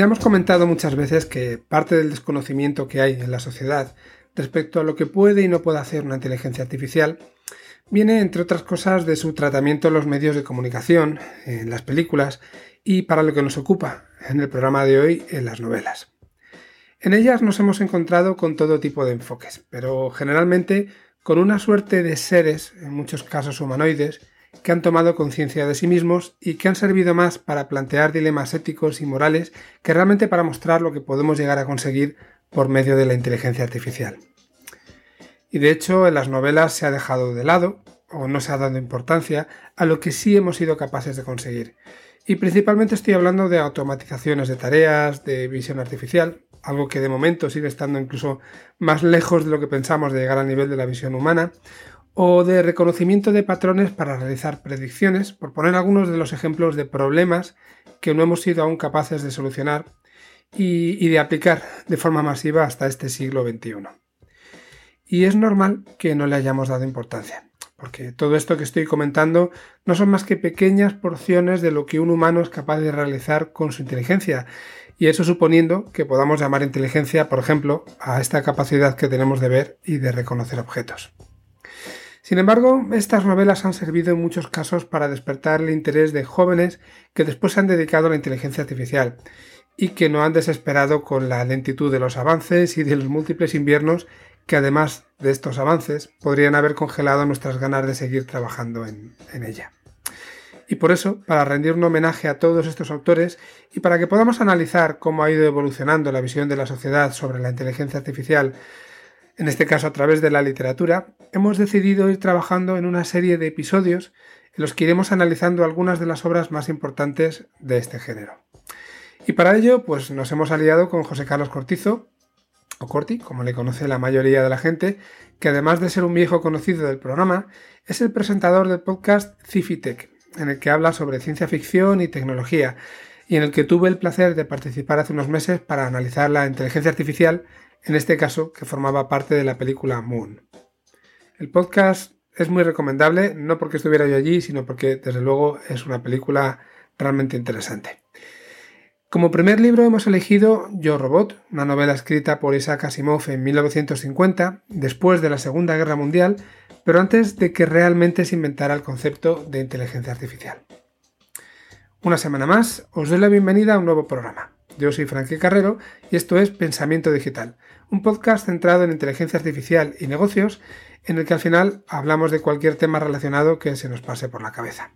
Ya hemos comentado muchas veces que parte del desconocimiento que hay en la sociedad respecto a lo que puede y no puede hacer una inteligencia artificial viene, entre otras cosas, de su tratamiento en los medios de comunicación, en las películas y para lo que nos ocupa en el programa de hoy, en las novelas. En ellas nos hemos encontrado con todo tipo de enfoques, pero generalmente con una suerte de seres, en muchos casos humanoides, que han tomado conciencia de sí mismos y que han servido más para plantear dilemas éticos y morales que realmente para mostrar lo que podemos llegar a conseguir por medio de la inteligencia artificial. Y de hecho en las novelas se ha dejado de lado, o no se ha dado importancia, a lo que sí hemos sido capaces de conseguir. Y principalmente estoy hablando de automatizaciones de tareas, de visión artificial, algo que de momento sigue estando incluso más lejos de lo que pensamos de llegar al nivel de la visión humana, o de reconocimiento de patrones para realizar predicciones, por poner algunos de los ejemplos de problemas que no hemos sido aún capaces de solucionar y, de aplicar de forma masiva hasta este siglo XXI. Y es normal que no le hayamos dado importancia, porque todo esto que estoy comentando no son más que pequeñas porciones de lo que un humano es capaz de realizar con su inteligencia, y eso suponiendo que podamos llamar inteligencia, por ejemplo, a esta capacidad que tenemos de ver y de reconocer objetos. Sin embargo, estas novelas han servido en muchos casos para despertar el interés de jóvenes que después se han dedicado a la inteligencia artificial y que no han desesperado con la lentitud de los avances y de los múltiples inviernos que además de estos avances podrían haber congelado nuestras ganas de seguir trabajando en, en ella. Y por eso, para rendir un homenaje a todos estos autores y para que podamos analizar cómo ha ido evolucionando la visión de la sociedad sobre la inteligencia artificial en este caso a través de la literatura, hemos decidido ir trabajando en una serie de episodios en los que iremos analizando algunas de las obras más importantes de este género. Y para ello, pues nos hemos aliado con José Carlos Cortizo, o Corti, como le conoce la mayoría de la gente, que además de ser un viejo conocido del programa, es el presentador del podcast Cifitech, en el que habla sobre ciencia ficción y tecnología, y en el que tuve el placer de participar hace unos meses para analizar la inteligencia artificial en este caso que formaba parte de la película Moon. El podcast es muy recomendable, no porque estuviera yo allí, sino porque desde luego es una película realmente interesante. Como primer libro hemos elegido Yo Robot, una novela escrita por Isaac Asimov en 1950, después de la Segunda Guerra Mundial, pero antes de que realmente se inventara el concepto de inteligencia artificial. Una semana más, os doy la bienvenida a un nuevo programa. Yo soy Frankie Carrero y esto es Pensamiento Digital, un podcast centrado en inteligencia artificial y negocios en el que al final hablamos de cualquier tema relacionado que se nos pase por la cabeza.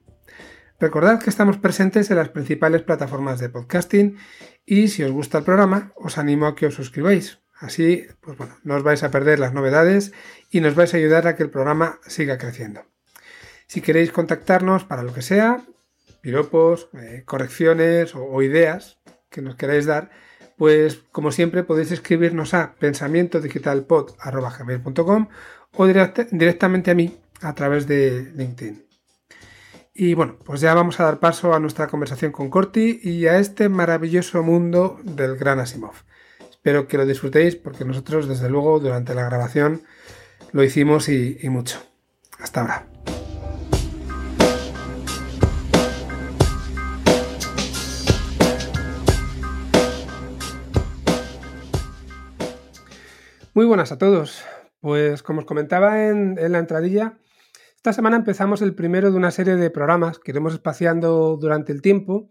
Recordad que estamos presentes en las principales plataformas de podcasting y si os gusta el programa os animo a que os suscribáis. Así, pues bueno, no os vais a perder las novedades y nos vais a ayudar a que el programa siga creciendo. Si queréis contactarnos para lo que sea, piropos, eh, correcciones o ideas, que nos queráis dar, pues como siempre podéis escribirnos a pensamientodigitalpod.com o directamente a mí a través de LinkedIn. Y bueno, pues ya vamos a dar paso a nuestra conversación con Corti y a este maravilloso mundo del gran Asimov. Espero que lo disfrutéis porque nosotros desde luego durante la grabación lo hicimos y mucho. Hasta ahora. Muy buenas a todos. Pues como os comentaba en, la entradilla, esta semana empezamos el primero de una serie de programas que iremos espaciando durante el tiempo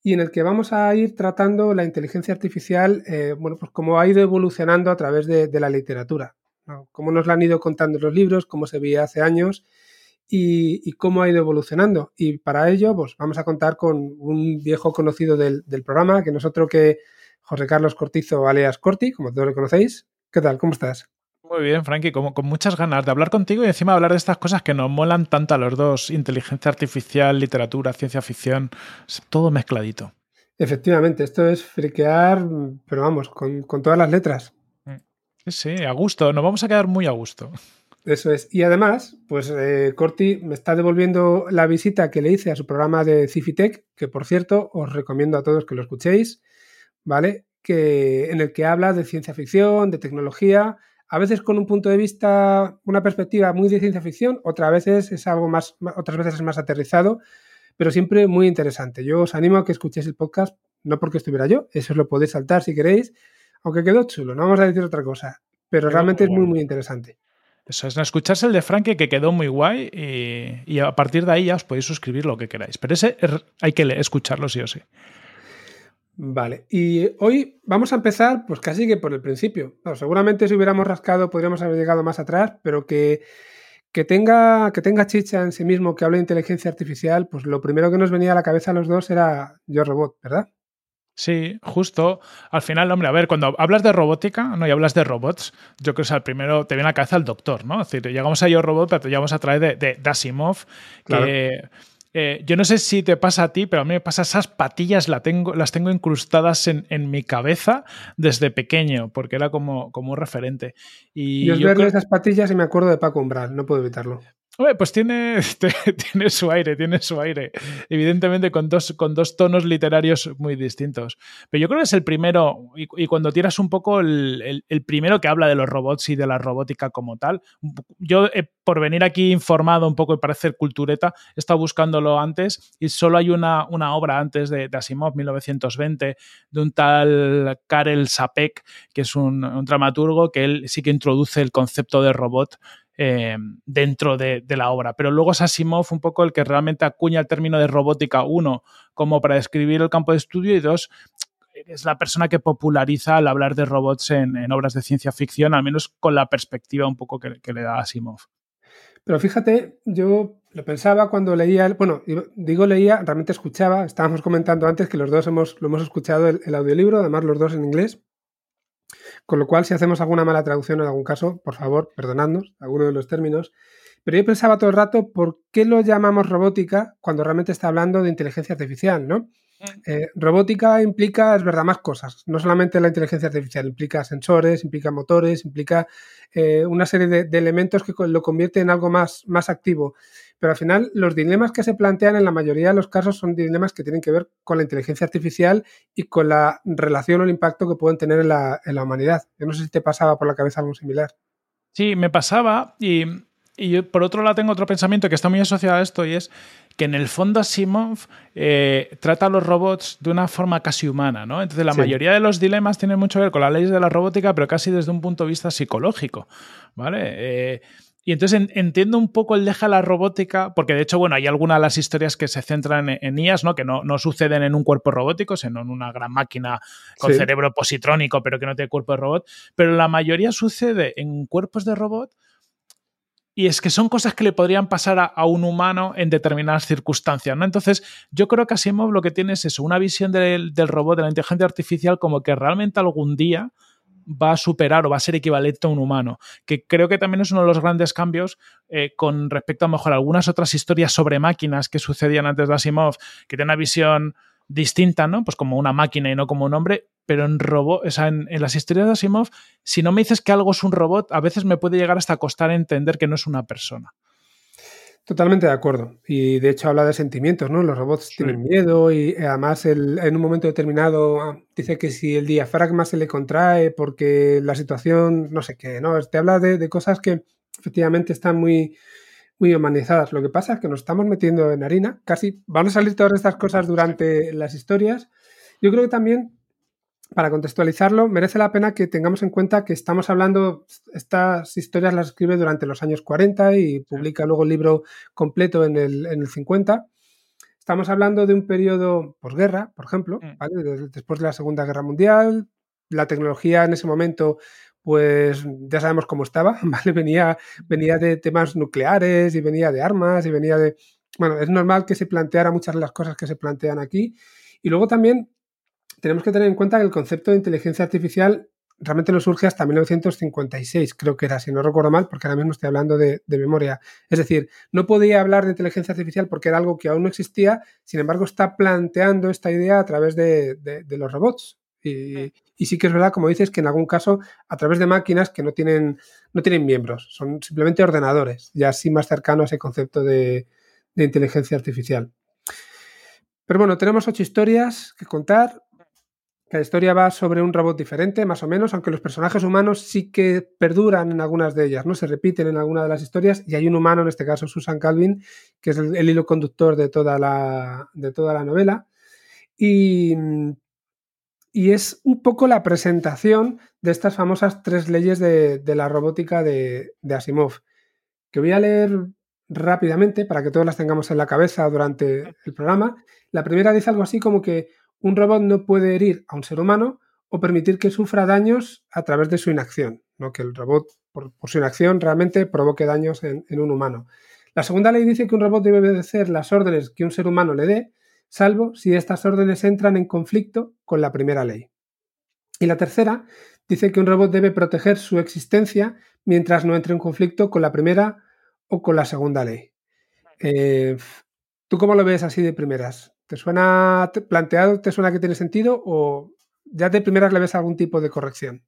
y en el que vamos a ir tratando la inteligencia artificial, eh, bueno, pues cómo ha ido evolucionando a través de, la literatura, cómo nos la han ido contando los libros, cómo se veía hace años y, cómo ha ido evolucionando. Y para ello, pues vamos a contar con un viejo conocido del, del programa, que nosotros que José Carlos Cortizo, alias Corti, como todos lo conocéis. ¿Qué tal? ¿Cómo estás? Muy bien, Frankie, como, con muchas ganas de hablar contigo y encima hablar de estas cosas que nos molan tanto a los dos, inteligencia artificial, literatura, ciencia ficción, todo mezcladito. Efectivamente, esto es friquear, pero vamos, con, todas las letras. Sí, a gusto, nos vamos a quedar muy a gusto. Eso es. Y además, pues eh, Corti me está devolviendo la visita que le hice a su programa de Cifitech, que por cierto os recomiendo a todos que lo escuchéis, ¿vale? que, en el que habla de ciencia ficción, de tecnología, a veces con un punto de vista, una perspectiva muy de ciencia ficción, otras veces es algo más, otras veces es más aterrizado, pero siempre muy interesante. Yo os animo a que escuchéis el podcast, no porque estuviera yo, eso lo podéis saltar si queréis, aunque quedó chulo, no vamos a decir otra cosa, pero realmente es muy, muy interesante. Eso es, escucharse el de Frankie que quedó muy guay y, a partir de ahí ya os podéis suscribir lo que queráis. Pero ese hay que escucharlo sí o sí. Vale, y hoy vamos a empezar pues casi que por el principio. seguramente si hubiéramos rascado podríamos haber llegado más atrás, pero que, que, tenga, que tenga chicha en sí mismo, que hable de inteligencia artificial, pues lo primero que nos venía a la cabeza a los dos era Yo Robot, ¿verdad? Sí, justo. Al final, hombre, a ver, cuando hablas de robótica, no, y hablas de robots, yo creo que al primero te viene a la cabeza el doctor, ¿no? Es decir, llegamos a Yo Robot, pero te llegamos a través de, de, Asimov, que eh, yo no sé si te pasa a ti, pero a mí me pasa esas patillas las tengo incrustadas en, mi cabeza desde pequeño, porque era como, como un referente. Y yo, yo esas patillas y me acuerdo de Paco Umbral, no puedo evitarlo pues tiene, tiene su aire, tiene su aire. Evidentemente con dos, con dos tonos literarios muy distintos. Pero yo creo que es el primero, y, cuando tiras un poco el, primero que habla de los robots y de la robótica como tal. Yo, por venir aquí informado un poco y parecer cultureta, he estado buscándolo antes y solo hay una, una obra antes de, Asimov, 1920, de un tal Karel Sapek, que es un, un dramaturgo que él sí que introduce el concepto de robot eh, dentro de, la obra. Pero luego es Asimov un poco el que realmente acuña el término de robótica, uno, como para describir el campo de estudio y dos, es la persona que populariza al hablar de robots en, obras de ciencia ficción, al menos con la perspectiva un poco que, le da Asimov. Pero fíjate, yo lo pensaba cuando leía, bueno, digo leía, realmente escuchaba, estábamos comentando antes que los dos hemos, lo hemos escuchado el audiolibro, además los dos en inglés. Con lo cual, si hacemos alguna mala traducción en algún caso, por favor, perdonadnos alguno de los términos. Pero yo pensaba todo el rato, ¿por qué lo llamamos robótica cuando realmente está hablando de inteligencia artificial, ¿no? Mm. Eh, robótica implica, es verdad, más cosas. No solamente la inteligencia artificial, implica sensores, implica motores, implica eh, una serie de, elementos que lo convierte en algo más, más activo. Pero al final, los dilemas que se plantean en la mayoría de los casos son dilemas que tienen que ver con la inteligencia artificial y con la relación o el impacto que pueden tener en la, humanidad. Yo no sé si te pasaba por la cabeza algo similar. Sí, me pasaba y, y por otro lado tengo otro pensamiento que está muy asociado a esto y es que en el fondo Asimov eh, trata a los robots de una forma casi humana, ¿no? Entonces la mayoría de los dilemas tienen mucho que ver con las leyes de la robótica, pero casi desde un punto de vista psicológico, ¿vale? Eh, y entonces entiendo un poco el deja la robótica, porque de hecho, bueno, hay algunas de las historias que se centran en, IAS, ¿no? Que no, suceden en un cuerpo robótico, sino en una gran máquina con cerebro positrónico, pero que no tiene cuerpo de robot. Pero la mayoría sucede en cuerpos de robot. Y es que son cosas que le podrían pasar a, un humano en determinadas circunstancias, ¿no? Entonces, yo creo que Asimov lo que tiene es eso, una visión del, del robot, de la inteligencia artificial, como que realmente algún día va a superar o va a ser equivalente a un humano, que creo que también es uno de los grandes cambios eh, con respecto a, mejor algunas otras historias sobre máquinas que sucedían antes de Asimov, que tienen una visión distinta, ¿no? Pues como una máquina y no como un hombre, pero en robot, o sea, en, las historias de Asimov, si no me dices que algo es un robot, a veces me puede llegar hasta costar entender que no es una persona. Totalmente de acuerdo. Y de hecho habla de sentimientos, ¿no? Los robots tienen miedo y eh, además en un momento determinado ah, dice que si el diafragma se le contrae porque la situación, no sé qué, ¿no? Te habla de, cosas que efectivamente están muy, muy humanizadas. Lo que pasa es que nos estamos metiendo en harina. Casi van a salir todas estas cosas durante las historias. Yo creo que también para contextualizarlo, merece la pena que tengamos en cuenta que estamos hablando, estas historias las escribe durante los años 40 y publica luego el libro completo en el, en el 50. Estamos hablando de un periodo posguerra, por ejemplo, mm. después de la Segunda Guerra Mundial. La tecnología en ese momento, pues ya sabemos cómo estaba, ¿vale? Venía, venía de temas nucleares y venía de armas y venía de... Bueno, es normal que se planteara muchas de las cosas que se plantean aquí. Y luego también tenemos que tener en cuenta que el concepto de inteligencia artificial realmente no surge hasta 1956, creo que era, si no recuerdo mal, porque ahora mismo estoy hablando de, memoria. Es decir, no podía hablar de inteligencia artificial porque era algo que aún no existía, sin embargo está planteando esta idea a través de, los robots. Y, sí que es verdad, como dices, que en algún caso a través de máquinas que no tienen, no tienen miembros, son simplemente ordenadores, ya así más cercano a ese concepto de inteligencia artificial. Pero bueno, tenemos ocho historias que contar. La historia va sobre un robot diferente, más o menos, aunque los personajes humanos sí que perduran en algunas de ellas, ¿no? Se repiten en alguna de las historias y hay un humano, en este caso Susan Calvin, que es el, hilo conductor de toda la, de toda la novela. Y, y es un poco la presentación de estas famosas tres leyes de, la robótica de, Asimov, que voy a leer rápidamente para que todas las tengamos en la cabeza durante el programa. La primera dice algo así como que un robot no puede herir a un ser humano o permitir que sufra daños a través de su inacción, ¿no? que el robot por, su inacción realmente provoque daños en, un humano. La segunda ley dice que un robot debe obedecer las órdenes que un ser humano le dé, salvo si estas órdenes entran en conflicto con la primera ley. Y la tercera dice que un robot debe proteger su existencia mientras no entre en conflicto con la primera o con la segunda ley. Eh, ¿Tú cómo lo ves así de primeras? ¿Te suena planteado, te suena que tiene sentido o ya de primeras le ves algún tipo de corrección?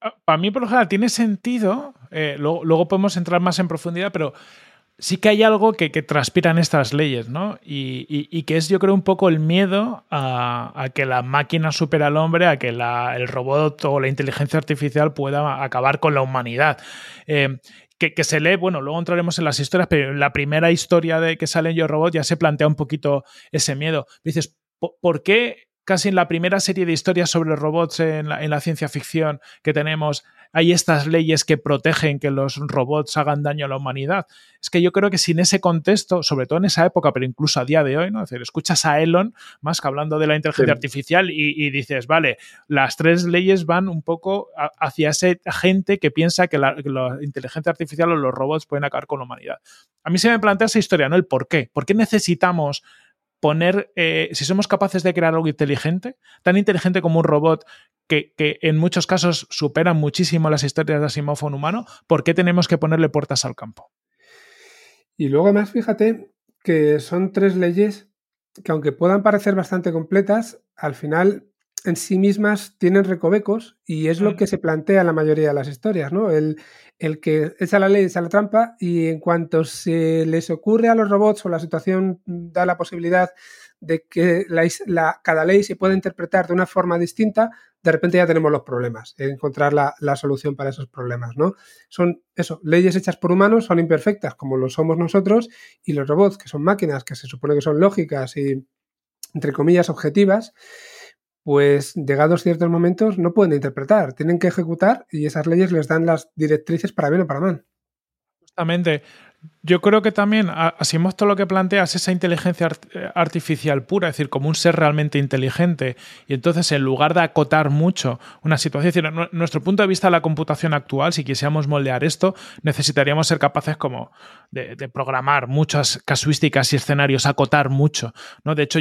Ah, para mí, por lo general, tiene sentido. Eh, luego, podemos entrar más en profundidad, pero sí que hay algo que, que transpiran estas leyes, ¿no? Y, que es, yo creo, un poco el miedo a, que la máquina supera al hombre, a que el robot o la inteligencia artificial pueda acabar con la humanidad. Eh, que, se lee, bueno, luego entraremos en las historias, pero en la primera historia de que sale en Yo Robot ya se plantea un poquito ese miedo. Dices, ¿por qué casi en la primera serie de historias sobre robots en la, ciencia ficción que tenemos, hay estas leyes que protegen que los robots hagan daño a la humanidad. Es que yo creo que sin ese contexto, sobre todo en esa época, pero incluso a día de hoy, ¿no? decir, escuchas a Elon más que hablando de la inteligencia artificial y, dices, vale, las tres leyes van un poco hacia esa gente que piensa que la, que la, inteligencia artificial o los robots pueden acabar con la humanidad. A mí se me plantea esa historia, ¿no? El por qué. ¿Por qué necesitamos poner, eh, si somos capaces de crear algo inteligente, tan inteligente como un robot que, en muchos casos superan muchísimo las historias de Asimov humano, ¿por qué tenemos que ponerle puertas al campo? Y luego además, fíjate que son tres leyes que aunque puedan parecer bastante completas, al final en sí mismas tienen recovecos y es lo que se plantea la mayoría de las historias, ¿no? El, el que echa la ley, echa la trampa y en cuanto se les ocurre a los robots o la situación da la posibilidad de que la, cada ley se pueda interpretar de una forma distinta, de repente ya tenemos los problemas, encontrar la, la, solución para esos problemas, ¿no? Son eso, leyes hechas por humanos son imperfectas como lo somos nosotros y los robots, que son máquinas que se supone que son lógicas y, entre comillas, objetivas, pues llegados ciertos momentos no pueden interpretar, tienen que ejecutar y esas leyes les dan las directrices para bien o para mal. Justamente, yo creo que también, así hemos todo lo que planteas, esa inteligencia eh, artificial pura, es decir, como un ser realmente inteligente, y entonces en lugar de acotar mucho una situación, es decir, nuestro punto de vista de la computación actual, si quisiéramos moldear esto, necesitaríamos ser capaces como de, programar muchas casuísticas y escenarios, acotar mucho, ¿no? De hecho,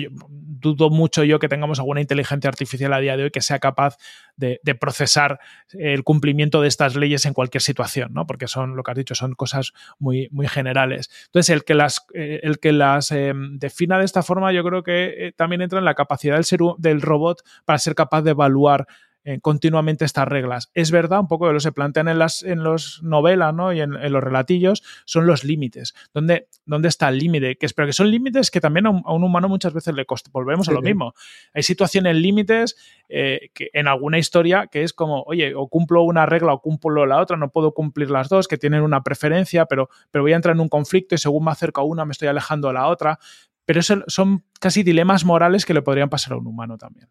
dudo mucho yo que tengamos alguna inteligencia artificial a día de hoy que sea capaz de, procesar el cumplimiento de estas leyes en cualquier situación, ¿no? Porque son, lo que has dicho, son cosas muy, muy generales. Entonces, el que las, eh, el que las em, defina de esta forma, yo creo que eh, también entra en la capacidad del, ser, del robot para ser capaz de evaluar eh, continuamente estas reglas. Es verdad, un poco de lo que se plantean en las en los novelas ¿no? y en, los relatillos, son los límites. ¿Dónde, ¿Dónde, está el límite? Que espero que son límites que también a un, humano muchas veces le costa. Volvemos a lo mismo. Hay situaciones límites eh, que en alguna historia que es como, oye, o cumplo una regla o cumplo la otra, no puedo cumplir las dos, que tienen una preferencia, pero, pero voy a entrar en un conflicto y según me acerco a una me estoy alejando a la otra. Pero eso son casi dilemas morales que le podrían pasar a un humano también.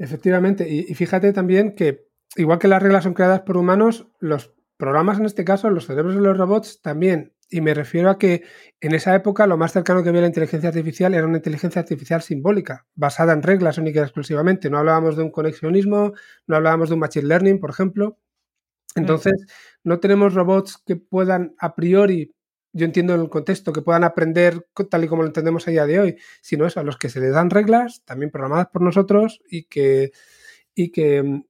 Efectivamente, y, fíjate también que igual que las reglas son creadas por humanos, los programas en este caso, los cerebros de los robots también. Y me refiero a que en esa época lo más cercano que había a la inteligencia artificial era una inteligencia artificial simbólica, basada en reglas únicas y exclusivamente. No hablábamos de un conexionismo, no hablábamos de un machine learning, por ejemplo. Entonces, no tenemos robots que puedan a priori yo entiendo en el contexto, que puedan aprender tal y como lo entendemos a día de hoy, sino eso, a los que se les dan reglas, también programadas por nosotros y que, y que,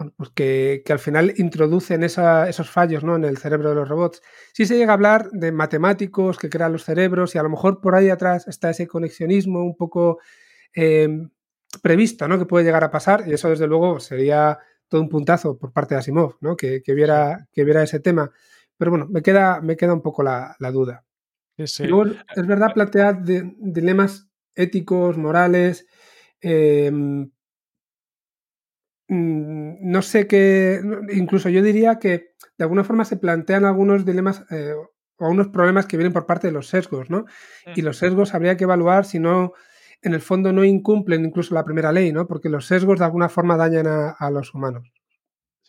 bueno, pues que, al final introducen esos fallos ¿no? en el cerebro de los robots. Sí se llega a hablar de matemáticos que crean los cerebros y a lo mejor por ahí atrás está ese conexionismo un poco em, previsto, ¿no? Que puede llegar a pasar y eso desde luego sería todo un puntazo por parte de Asimov, ¿no? Que, que viera, que viera ese tema. Pero bueno, me queda, me queda un poco la, duda. es verdad plantear dilemas éticos, morales. Em, mm, no sé qué. Incluso yo diría que de alguna forma se plantean algunos dilemas eh, o algunos problemas que vienen por parte de los sesgos, ¿no? Y los sesgos habría que evaluar si no en el fondo no incumplen incluso la primera ley, ¿no? Porque los sesgos de alguna forma dañan a los humanos.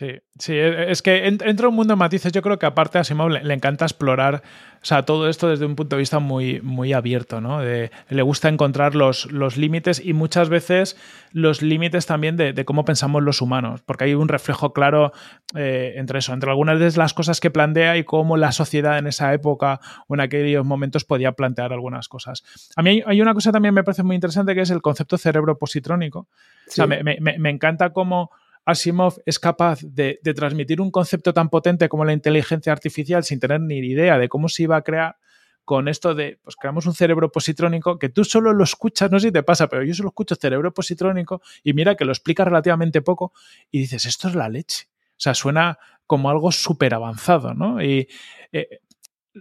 Sí, sí, e, es que entra un mundo de matices. Yo creo que aparte a Simón le, encanta explorar o sea, todo esto desde un punto de vista muy, muy abierto, ¿no? le gusta encontrar los, los límites y muchas veces los límites también de, cómo pensamos los humanos, porque hay un reflejo claro eh, entre eso, entre algunas de las cosas que plantea y cómo la sociedad en esa época o en aquellos momentos podía plantear algunas cosas. A mí hay, una cosa también me parece muy interesante que es el concepto cerebro positrónico. O sea, me, me, me encanta cómo Asimov es capaz de, transmitir un concepto tan potente como la inteligencia artificial sin tener ni idea de cómo se iba a crear con esto de, pues creamos un cerebro positrónico que tú solo lo escuchas, no sé si te pasa, pero yo solo escucho cerebro positrónico y mira que lo explica relativamente poco y dices, esto es la leche. O sea, suena como algo súper avanzado, ¿no? Y eh,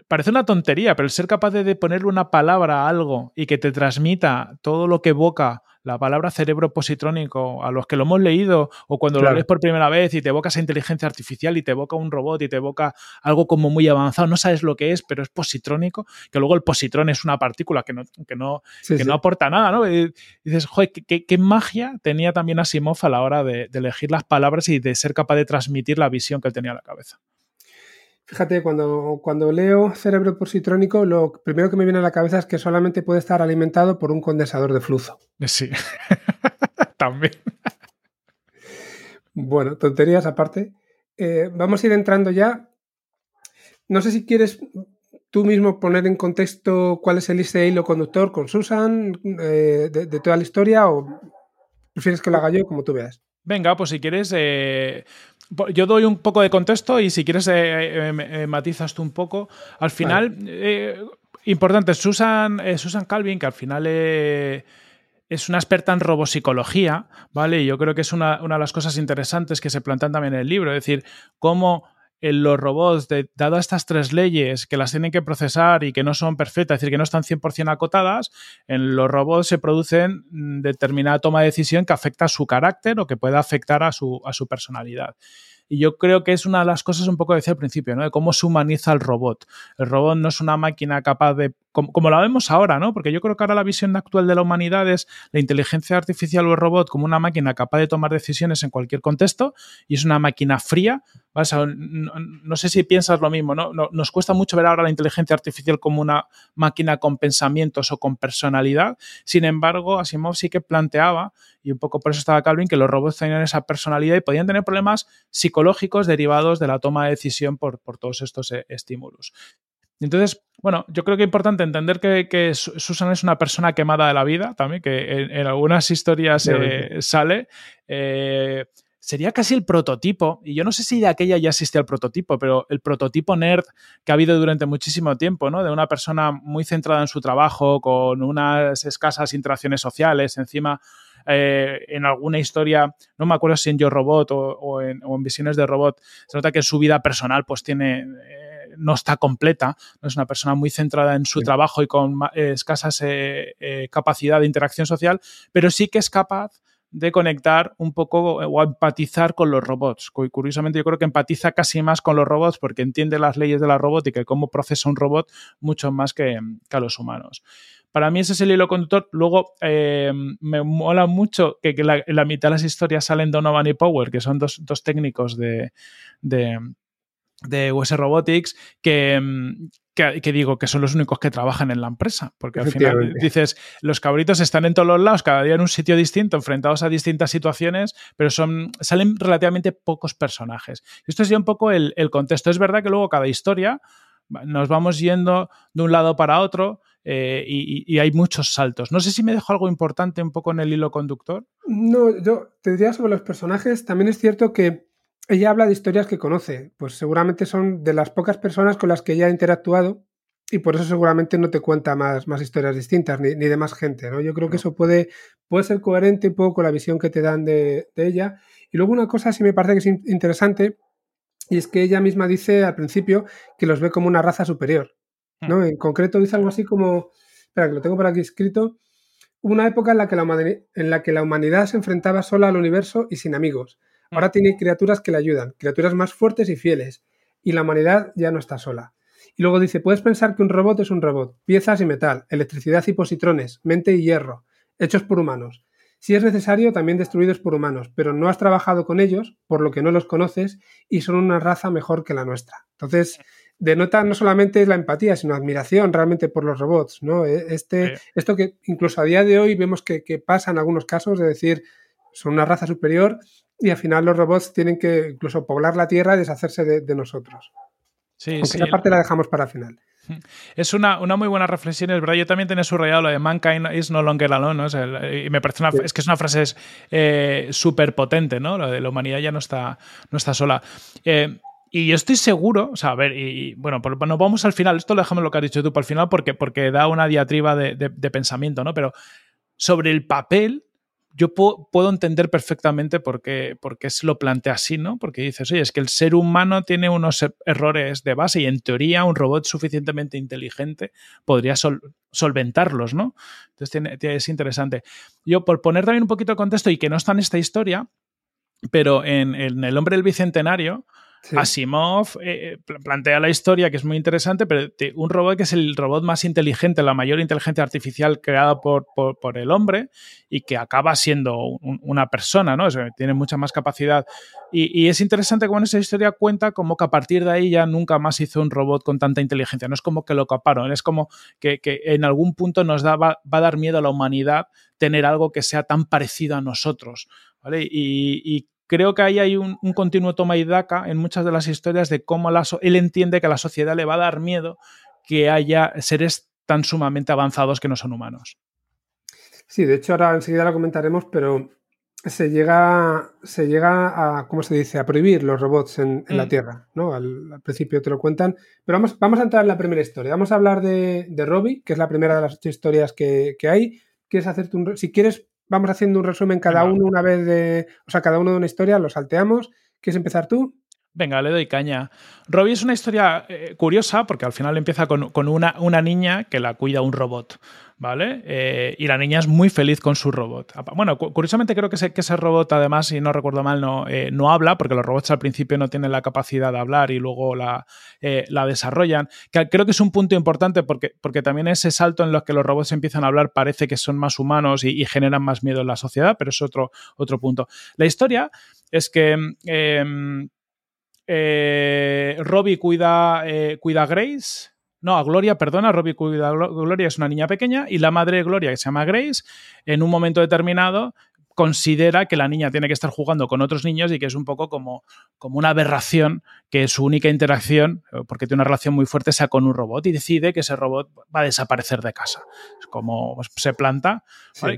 parece una tontería, pero el ser capaz de ponerle una palabra a algo y que te transmita todo lo que evoca la palabra cerebro positrónico, a los que lo hemos leído o cuando lo lees por primera vez y te evoca esa inteligencia artificial y te evoca un robot y te evoca algo como muy avanzado, no sabes lo que es, pero es positrónico, que luego el positrón es una partícula que no, que no, no aporta nada, ¿no? Y dices, joder, ¿qué, magia tenía también Asimov a la hora de, de elegir las palabras y de ser capaz de transmitir la visión que él tenía en la cabeza. Fíjate, cuando, cuando leo cerebro positrónico, lo primero que me viene a la cabeza es que solamente puede estar alimentado por un condensador de flujo. Sí, también. Bueno, tonterías aparte. Eh, vamos a ir entrando ya. No sé si quieres tú mismo poner en contexto cuál es el hilo conductor con Susan eh, de, toda la historia o prefieres que lo haga yo como tú veas. Venga, pues si quieres, eh, yo doy un poco de contexto y si quieres eh, eh, eh, matizas tú un poco. Al final, importante, Susan, Susan Calvin, que al final es una experta en robopsicología, ¿vale? Y yo creo que es una, una, de las cosas interesantes que se plantean también en el libro, es decir, cómo los robots, dadas estas tres leyes que las tienen que procesar y que no son perfectas, es decir, que no están 100% acotadas, en los robots se producen mm, determinada toma de decisión que afecta a su carácter o que puede afectar a su, a su personalidad. Y yo creo que es una de las cosas un poco decía al principio, ¿no? De cómo se humaniza el robot. El robot no es una máquina capaz de como, la vemos ahora, ¿no? Porque yo creo que ahora la visión actual de la humanidad es la inteligencia artificial o el robot como una máquina capaz de tomar decisiones en cualquier contexto y es una máquina fría. no, sé si piensas lo mismo, ¿no? Nos cuesta mucho ver ahora la inteligencia artificial como una máquina con pensamientos o con personalidad. Sin embargo, Asimov sí que planteaba, y un poco por eso estaba Calvin, que los robots tenían esa personalidad y podían tener problemas psicológicos derivados de la toma de decisión por, por todos estos eh, estímulos. Entonces, bueno, yo creo que es importante entender que, Susan es una persona quemada de la vida también, que en, algunas historias eh, sale. Eh, sería casi el prototipo, y yo no sé si de aquella ya existía el prototipo, pero el prototipo nerd que ha habido durante muchísimo tiempo, ¿no? De una persona muy centrada en su trabajo, con unas escasas interacciones sociales, encima eh, en alguna historia, no me acuerdo si en Yo Robot o, en, Visiones de Robot, se nota que en su vida personal pues tiene no está completa, no es una persona muy centrada en su trabajo y con escasas eh, eh, capacidad de interacción social, pero sí que es capaz de conectar un poco o empatizar con los robots. Curiosamente yo creo que empatiza casi más con los robots porque entiende las leyes de la robótica y cómo procesa un robot mucho más que, a los humanos. Para mí ese es el hilo conductor. Luego eh, me mola mucho que, la, la, mitad de las historias salen Donovan y Power, que son dos, técnicos de, de US Robotics mm, que, que, digo que son los únicos que trabajan en la empresa, porque al final dices, los cabritos están en todos los lados, cada día en un sitio distinto, enfrentados a distintas situaciones, pero son, salen relativamente pocos personajes. Esto es ya un poco el, contexto. Es verdad que luego cada historia nos vamos yendo de un lado para otro eh, y, y, hay muchos saltos. No sé si me dejo algo importante un poco en el hilo conductor. No, yo te diría sobre los personajes, también es cierto que ella habla de historias que conoce, pues seguramente son de las pocas personas con las que ella ha interactuado y por eso seguramente no te cuenta más, más historias distintas ni, de más gente, ¿no? Yo creo que eso puede, puede ser coherente un poco con la visión que te dan de, ella. Y luego una cosa sí me parece que es interesante y es que ella misma dice al principio que los ve como una raza superior, ¿no? Hmm. En concreto dice algo así como, espera que lo tengo por aquí escrito, una época en la que la, en la, que la humanidad se enfrentaba sola al universo y sin amigos Ahora tiene criaturas que le ayudan, criaturas más fuertes y fieles, y la humanidad ya no está sola. Y luego dice, puedes pensar que un robot es un robot, piezas y metal, electricidad y positrones, mente y hierro, hechos por humanos. Si es necesario, también destruidos por humanos, pero no has trabajado con ellos, por lo que no los conoces, y son una raza mejor que la nuestra. Entonces, denota no solamente la empatía, sino admiración realmente por los robots, ¿no? E, este, Esto que incluso a día de hoy vemos que, pasa en algunos casos, de decir, son una raza superior y al final los robots tienen que incluso poblar la Tierra y deshacerse de, nosotros. Sí, Aunque esa parte la dejamos para el final. Es una, muy buena reflexión, es verdad. Yo también tenía subrayado lo de Mankind is no longer alone, ¿no? y me parece es que es una frase eh, súper potente, ¿no? Lo de la humanidad ya no está, no está sola. Eh, y yo estoy seguro, o sea, a ver, y, bueno, nos vamos al final, esto lo dejamos lo que has dicho tú para el final porque, porque da una diatriba de, de pensamiento, ¿no? Pero sobre el papel yo puedo, entender perfectamente por qué, se lo plantea así, ¿no? Porque dices, oye, es que el ser humano tiene unos e-, errores de base y en teoría un robot suficientemente inteligente podría solventarlos, ¿no? Entonces es interesante. Yo, por poner también un poquito de contexto y que no está en esta historia, pero en, en El hombre del bicentenario, Asimov eh, eh, plantea la historia que es muy interesante, pero un robot que es el robot más inteligente, la mayor inteligencia artificial creada por, el hombre y que acaba siendo una persona, ¿no? tiene mucha más capacidad. Y, es interesante cómo en esa historia cuenta como que a partir de ahí ya nunca más hizo un robot con tanta inteligencia. No es como que lo caparon, es como que, en algún punto nos da, va, a dar miedo a la humanidad tener algo que sea tan parecido a nosotros. ¿vale? Y creo que ahí hay un, continuo toma y daca en muchas de las historias de cómo él entiende que a la sociedad le va a dar miedo que haya seres tan sumamente avanzados que no son humanos. Sí, de hecho ahora enseguida lo comentaremos, pero se llega, se llega a, ¿cómo se dice?, a prohibir los robots en, la mm. Tierra, ¿no? Al, principio te lo cuentan. Pero vamos, vamos a entrar en la primera historia. Vamos a hablar de, de Robbie, que es la primera de las ocho historias que, que hay. ¿Quieres hacerte un... Si quieres, vamos haciendo un resumen cada uno una vez de, o sea, cada uno de una historia, lo salteamos. ¿Quieres empezar tú? Venga, le doy caña. Robbie es una historia eh, curiosa porque al final empieza con, una, una, niña que la cuida un robot. ¿Vale? Eh, y la niña es muy feliz con su robot. Bueno, curiosamente creo que ese, que ese robot, además, si no recuerdo mal, no, eh, no habla, porque los robots al principio no tienen la capacidad de hablar y luego la, eh, la desarrollan. creo que es un punto importante porque, porque también ese salto en los que los robots empiezan a hablar parece que son más humanos y, generan más miedo en la sociedad, pero es otro, otro punto. La historia es que... Em, Robbie cuida, cuida a Grace, no, a Gloria, perdona, Robbie cuida Gloria, es una niña pequeña, y la madre de Gloria, que se llama Grace, en un momento determinado considera que la niña tiene que estar jugando con otros niños y que es un poco como, como una aberración que su única interacción, eh, porque tiene una relación muy fuerte, sea con un robot y decide que ese robot va a desaparecer de casa. Es como se planta.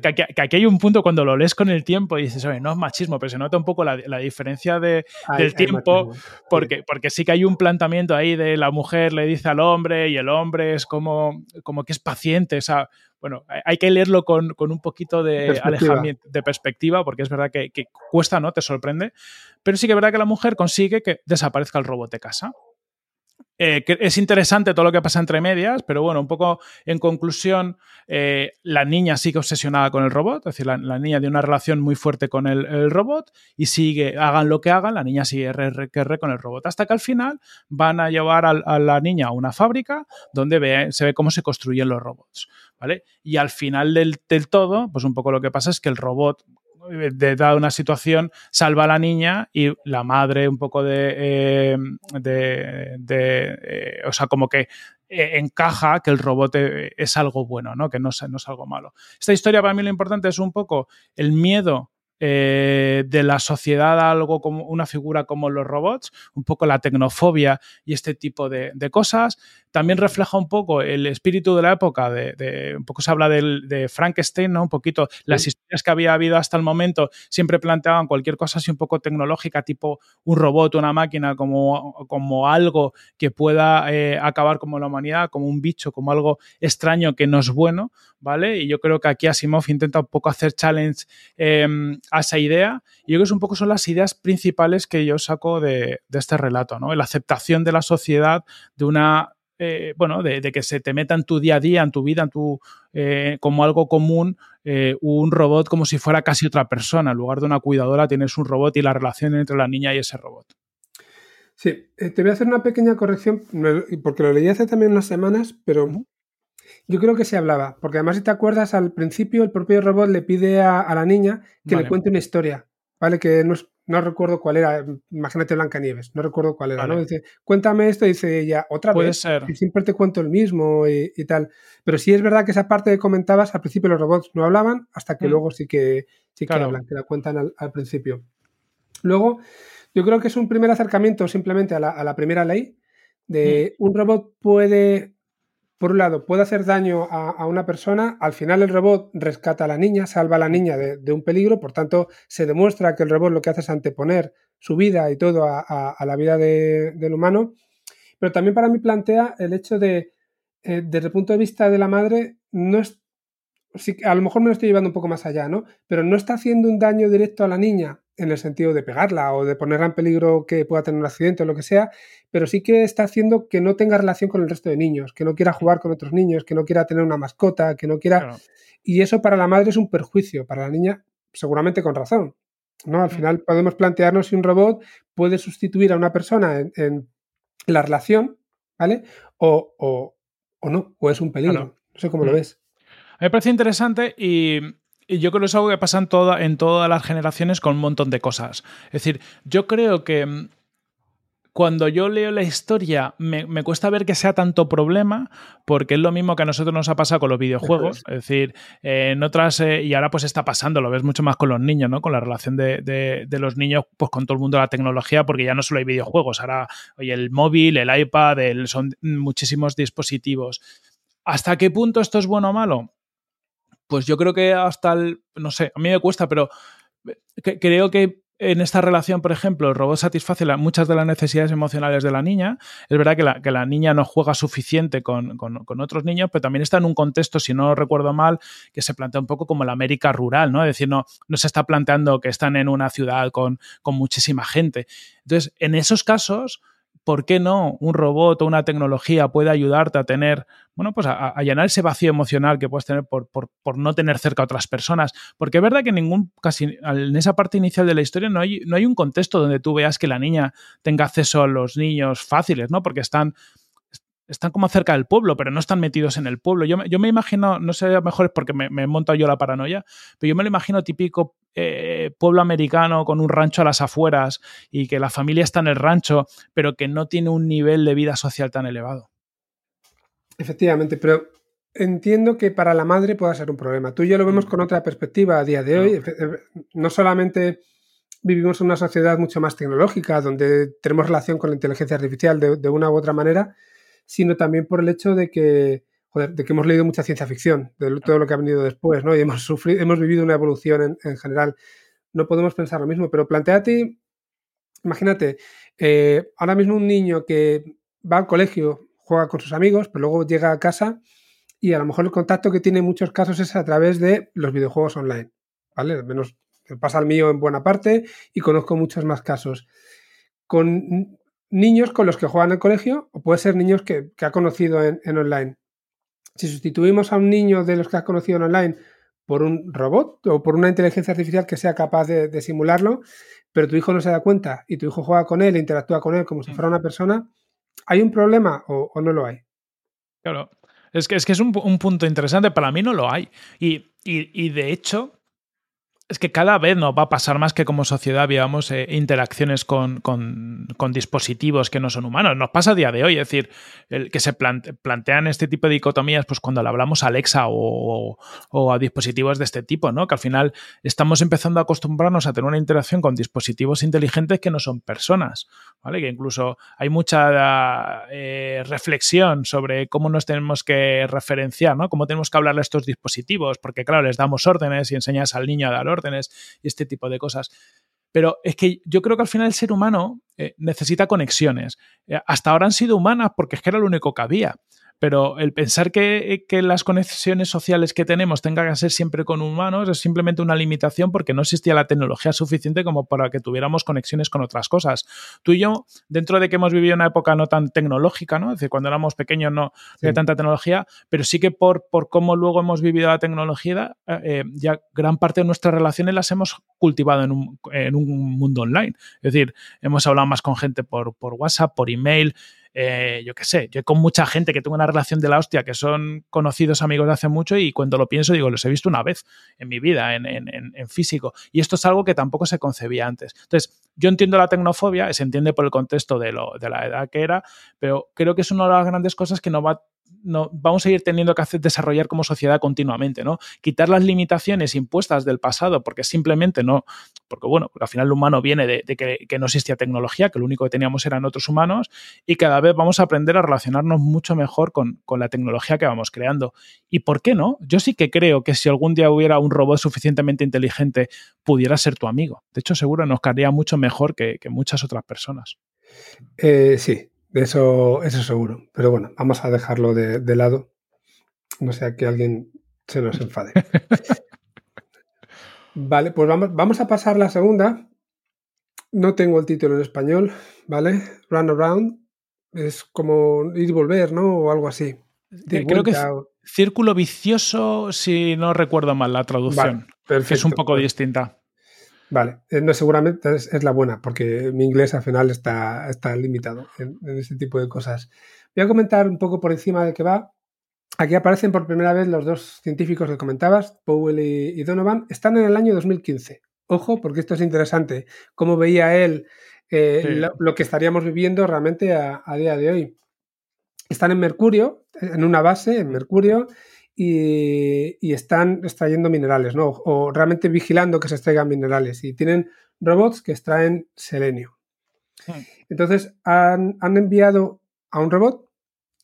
Que, aquí, hay un punto cuando lo lees con el tiempo y dices, oye, no es machismo, pero se nota un poco la, diferencia de, del tiempo, porque, porque sí que hay un planteamiento ahí de la mujer le dice al hombre y el hombre es como, como que es paciente, o sea, bueno, hay que leerlo con, un poquito de alejamiento, de perspectiva, porque es verdad que, que, cuesta, ¿no? Te sorprende. Pero sí que es verdad que la mujer consigue que desaparezca el robot de casa. Eh, es interesante todo lo que pasa entre medias, pero bueno, un poco en conclusión, eh, la niña sigue obsesionada con el robot, es decir, la, niña tiene una relación muy fuerte con el, robot y sigue, hagan lo que hagan, la niña sigue RR con el robot, hasta que al final van a llevar a, la niña a una fábrica donde se ve cómo se construyen los robots, ¿vale? Y al final del, todo, pues un poco lo que pasa es que el robot de dada una situación, salva a la niña y la madre un poco de, eh, de, eh, o sea, como que eh, encaja que el robot es algo bueno, ¿no? Que no es algo malo. Esta historia para mí lo importante es un poco el miedo eh, de la sociedad algo como una figura como los robots, un poco la tecnofobia y este tipo de, cosas. También refleja un poco el espíritu de la época, de, un poco se habla de, Frankenstein, ¿no? Un poquito las historias que había habido hasta el momento siempre planteaban cualquier cosa así un poco tecnológica, tipo un robot, una máquina, como, como algo que pueda eh, acabar como la humanidad, como un bicho, como algo extraño que no es bueno, ¿vale? Y yo creo que aquí Asimov intenta un poco hacer challenge em, a esa idea. Y yo creo que es un poco son las ideas principales que yo saco de, este relato, ¿no? La aceptación de la sociedad de una eh, bueno, de, que se te meta en tu día a día, en tu vida, en tu, eh, como algo común, eh, un robot como si fuera casi otra persona. En lugar de una cuidadora tienes un robot y la relación entre la niña y ese robot. Sí, te voy a hacer una pequeña corrección, porque lo leí hace también unas semanas, pero Yo creo que se hablaba, porque además si te acuerdas, al principio el propio robot le pide a, la niña que le cuente una historia, ¿vale? Que no, no recuerdo cuál era, imagínate Blancanieves, no recuerdo cuál era, ¿no? Dice, cuéntame esto, dice ella, otra Puede vez, ser. y siempre te cuento el mismo y, tal. Pero sí es verdad que esa parte que comentabas, al principio los robots no hablaban, hasta que mm. luego sí que, sí que hablan, que la cuentan al, principio. Luego, yo creo que es un primer acercamiento simplemente a la, a la primera ley, de mm. un robot puede por un lado, puede hacer daño a, una persona, al final el robot rescata a la niña, salva a la niña de, un peligro, por tanto, se demuestra que el robot lo que hace es anteponer su vida y todo a, la vida del humano, pero también para mí plantea el hecho de, eh, desde el punto de vista de la madre, no es, a lo mejor me lo estoy llevando un poco más allá, ¿no? Pero no está haciendo un daño directo a la niña en el sentido de pegarla o de ponerla en peligro que pueda tener un accidente o lo que sea, pero sí que está haciendo que no tenga relación con el resto de niños, que no quiera jugar con otros niños, que no quiera tener una mascota, que no quiera... Y eso para la madre es un perjuicio, para la niña seguramente con razón. ¿no? Al mm. final podemos plantearnos si un robot puede sustituir a una persona en, la relación, ¿vale? O, o, no, o es un peligro. No sé cómo lo mm. ves. me parece interesante y y yo creo que es algo que pasa en, toda, en todas las generaciones con un montón de cosas. Es decir, yo creo que mm, cuando yo leo la historia me, cuesta ver que sea tanto problema porque es lo mismo que a nosotros nos ha pasado con los videojuegos. Es decir, en otras, eh, y ahora pues está pasando, lo ves mucho más con los niños, ¿no? Con la relación de, los niños pues con todo el mundo de la tecnología porque ya no solo hay videojuegos, ahora oye, el móvil, el iPad, son muchísimos dispositivos. ¿Hasta qué punto esto es bueno o malo? Pues yo creo que hasta el, no sé, a mí me cuesta, pero creo que en esta relación, por ejemplo, el robot satisface muchas de las necesidades emocionales de la niña. Es verdad que la, que la niña no juega suficiente con, otros niños, pero también está en un contexto, si no recuerdo mal, que se plantea un poco como la América rural, ¿no? Es decir, no, no se está planteando que están en una ciudad con, con muchísima gente. Entonces, en esos casos, ¿por qué no un robot o una tecnología puede ayudarte a tener, bueno, pues a, llenar ese vacío emocional que puedes tener por, no tener cerca a otras personas? Porque es verdad que ningún, casi en esa parte inicial de la historia no hay, no hay un contexto donde tú veas que la niña tenga acceso a los niños fáciles, ¿no? Porque están están como cerca del pueblo, pero no están metidos en el pueblo. Yo, yo me imagino, no sé, a lo mejor es porque me, he montado yo la paranoia, pero yo me lo imagino típico eh, pueblo americano con un rancho a las afueras y que la familia está en el rancho, pero que no tiene un nivel de vida social tan elevado. Efectivamente, pero entiendo que para la madre pueda ser un problema. Tú y yo lo vemos mm. con otra perspectiva a día de hoy. Eh, no solamente vivimos en una sociedad mucho más tecnológica, donde tenemos relación con la inteligencia artificial de una u otra manera, sino también por el hecho de que, de que hemos leído mucha ciencia ficción, de todo lo que ha venido después, ¿no? Y hemos sufrido, hemos vivido una evolución en, general. No podemos pensar lo mismo, pero planteate, imagínate, eh, ahora mismo un niño que va al colegio, juega con sus amigos, pero luego llega a casa y a lo mejor el contacto que tiene en muchos casos es a través de los videojuegos online, ¿vale? Al menos pasa el mío en buena parte y conozco muchos más casos. Con niños con los que juegan en colegio o puede ser niños que, ha conocido en, online. Si sustituimos a un niño de los que ha conocido en online por un robot o por una inteligencia artificial que sea capaz de, simularlo, pero tu hijo no se da cuenta y tu hijo juega con él, interactúa con él como si fuera una persona, ¿hay un problema o, no lo hay? Claro, es que es, que es un, punto interesante, para mí no lo hay. y, y de hecho, es que cada vez nos va a pasar más que como sociedad veamos eh, interacciones con, dispositivos que no son humanos. Nos pasa a día de hoy, es decir, que se plantean este tipo de dicotomías pues cuando le hablamos a Alexa o, a dispositivos de este tipo, ¿no? Que al final estamos empezando a acostumbrarnos a tener una interacción con dispositivos inteligentes que no son personas, ¿vale? Que incluso hay mucha eh, reflexión sobre cómo nos tenemos que referenciar, ¿no? Cómo tenemos que hablarle a estos dispositivos, porque claro, les damos órdenes y enseñas al niño a dar órdenes y este tipo de cosas. Pero es que yo creo que al final el ser humano eh, necesita conexiones. Eh, hasta ahora han sido humanas porque es que era lo único que había pero el pensar que, las conexiones sociales que tenemos tengan que ser siempre con humanos es simplemente una limitación porque no existía la tecnología suficiente como para que tuviéramos conexiones con otras cosas. Tú y yo, dentro de que hemos vivido una época no tan tecnológica, ¿no? Es decir, cuando éramos pequeños no había tanta tecnología, pero sí que por, por cómo luego hemos vivido la tecnología, eh, eh, ya gran parte de nuestras relaciones las hemos cultivado en un, mundo online. Es decir, hemos hablado más con gente por, por WhatsApp, por email, eh, yo qué sé, yo con mucha gente que tengo una relación de la hostia, que son conocidos amigos de hace mucho y cuando lo pienso digo, los he visto una vez en mi vida, en, en físico. Y esto es algo que tampoco se concebía antes. Entonces, yo entiendo la tecnofobia, se entiende por el contexto de, lo, de la edad que era, pero creo que es una de las grandes cosas que no va no, vamos a ir teniendo que hacer, desarrollar como sociedad continuamente, ¿no? Quitar las limitaciones impuestas del pasado, porque simplemente no, porque bueno, al final el humano viene de, que, no existía tecnología, que lo único que teníamos eran otros humanos, y cada vez vamos a aprender a relacionarnos mucho mejor con, la tecnología que vamos creando. ¿Y por qué no? Yo sí que creo que si algún día hubiera un robot suficientemente inteligente, pudiera ser tu amigo. De hecho, seguro nos caería mucho mejor que, muchas otras personas. Eh, sí, eso, eso seguro. Pero bueno, vamos a dejarlo de, lado. No sea que alguien se nos enfade. vale, pues vamos, vamos a pasar la segunda. No tengo el título en español, ¿vale? Run around. Es como ir y volver, ¿no? O algo así. Eh, creo que es círculo vicioso, si no recuerdo mal la traducción. que es un poco distinta. Vale, eh, no, seguramente es, la buena, porque mi inglés al final está, está limitado en, este tipo de cosas. Voy a comentar un poco por encima de qué va. Aquí aparecen por primera vez los dos científicos que comentabas, Powell y, Donovan. Están en el año 2015. Ojo, porque esto es interesante. Cómo veía él eh, lo, que estaríamos viviendo realmente a, a día de hoy. Están en Mercurio, en una base en Mercurio, y, están extrayendo minerales, ¿no? O, realmente vigilando que se extraigan minerales. Y tienen robots que extraen selenio. Entonces han, enviado a un robot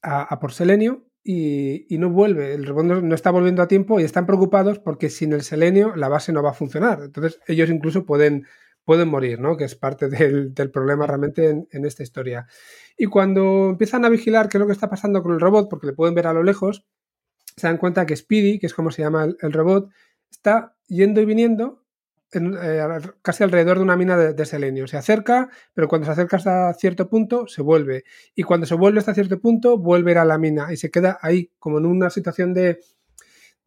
a, por selenio y, no vuelve. El robot no, está volviendo a tiempo y están preocupados porque sin el selenio la base no va a funcionar. Entonces ellos incluso pueden, pueden morir, ¿no? Que es parte del, problema realmente en, en, esta historia. Y cuando empiezan a vigilar qué es lo que está pasando con el robot, porque le pueden ver a lo lejos, se dan cuenta que Speedy, que es como se llama el, robot, está yendo y viniendo eh, casi alrededor de una mina de, selenio. Se acerca, pero cuando se acerca hasta cierto punto, se vuelve. Y cuando se vuelve hasta cierto punto, vuelve a la mina y se queda ahí, como en una situación de,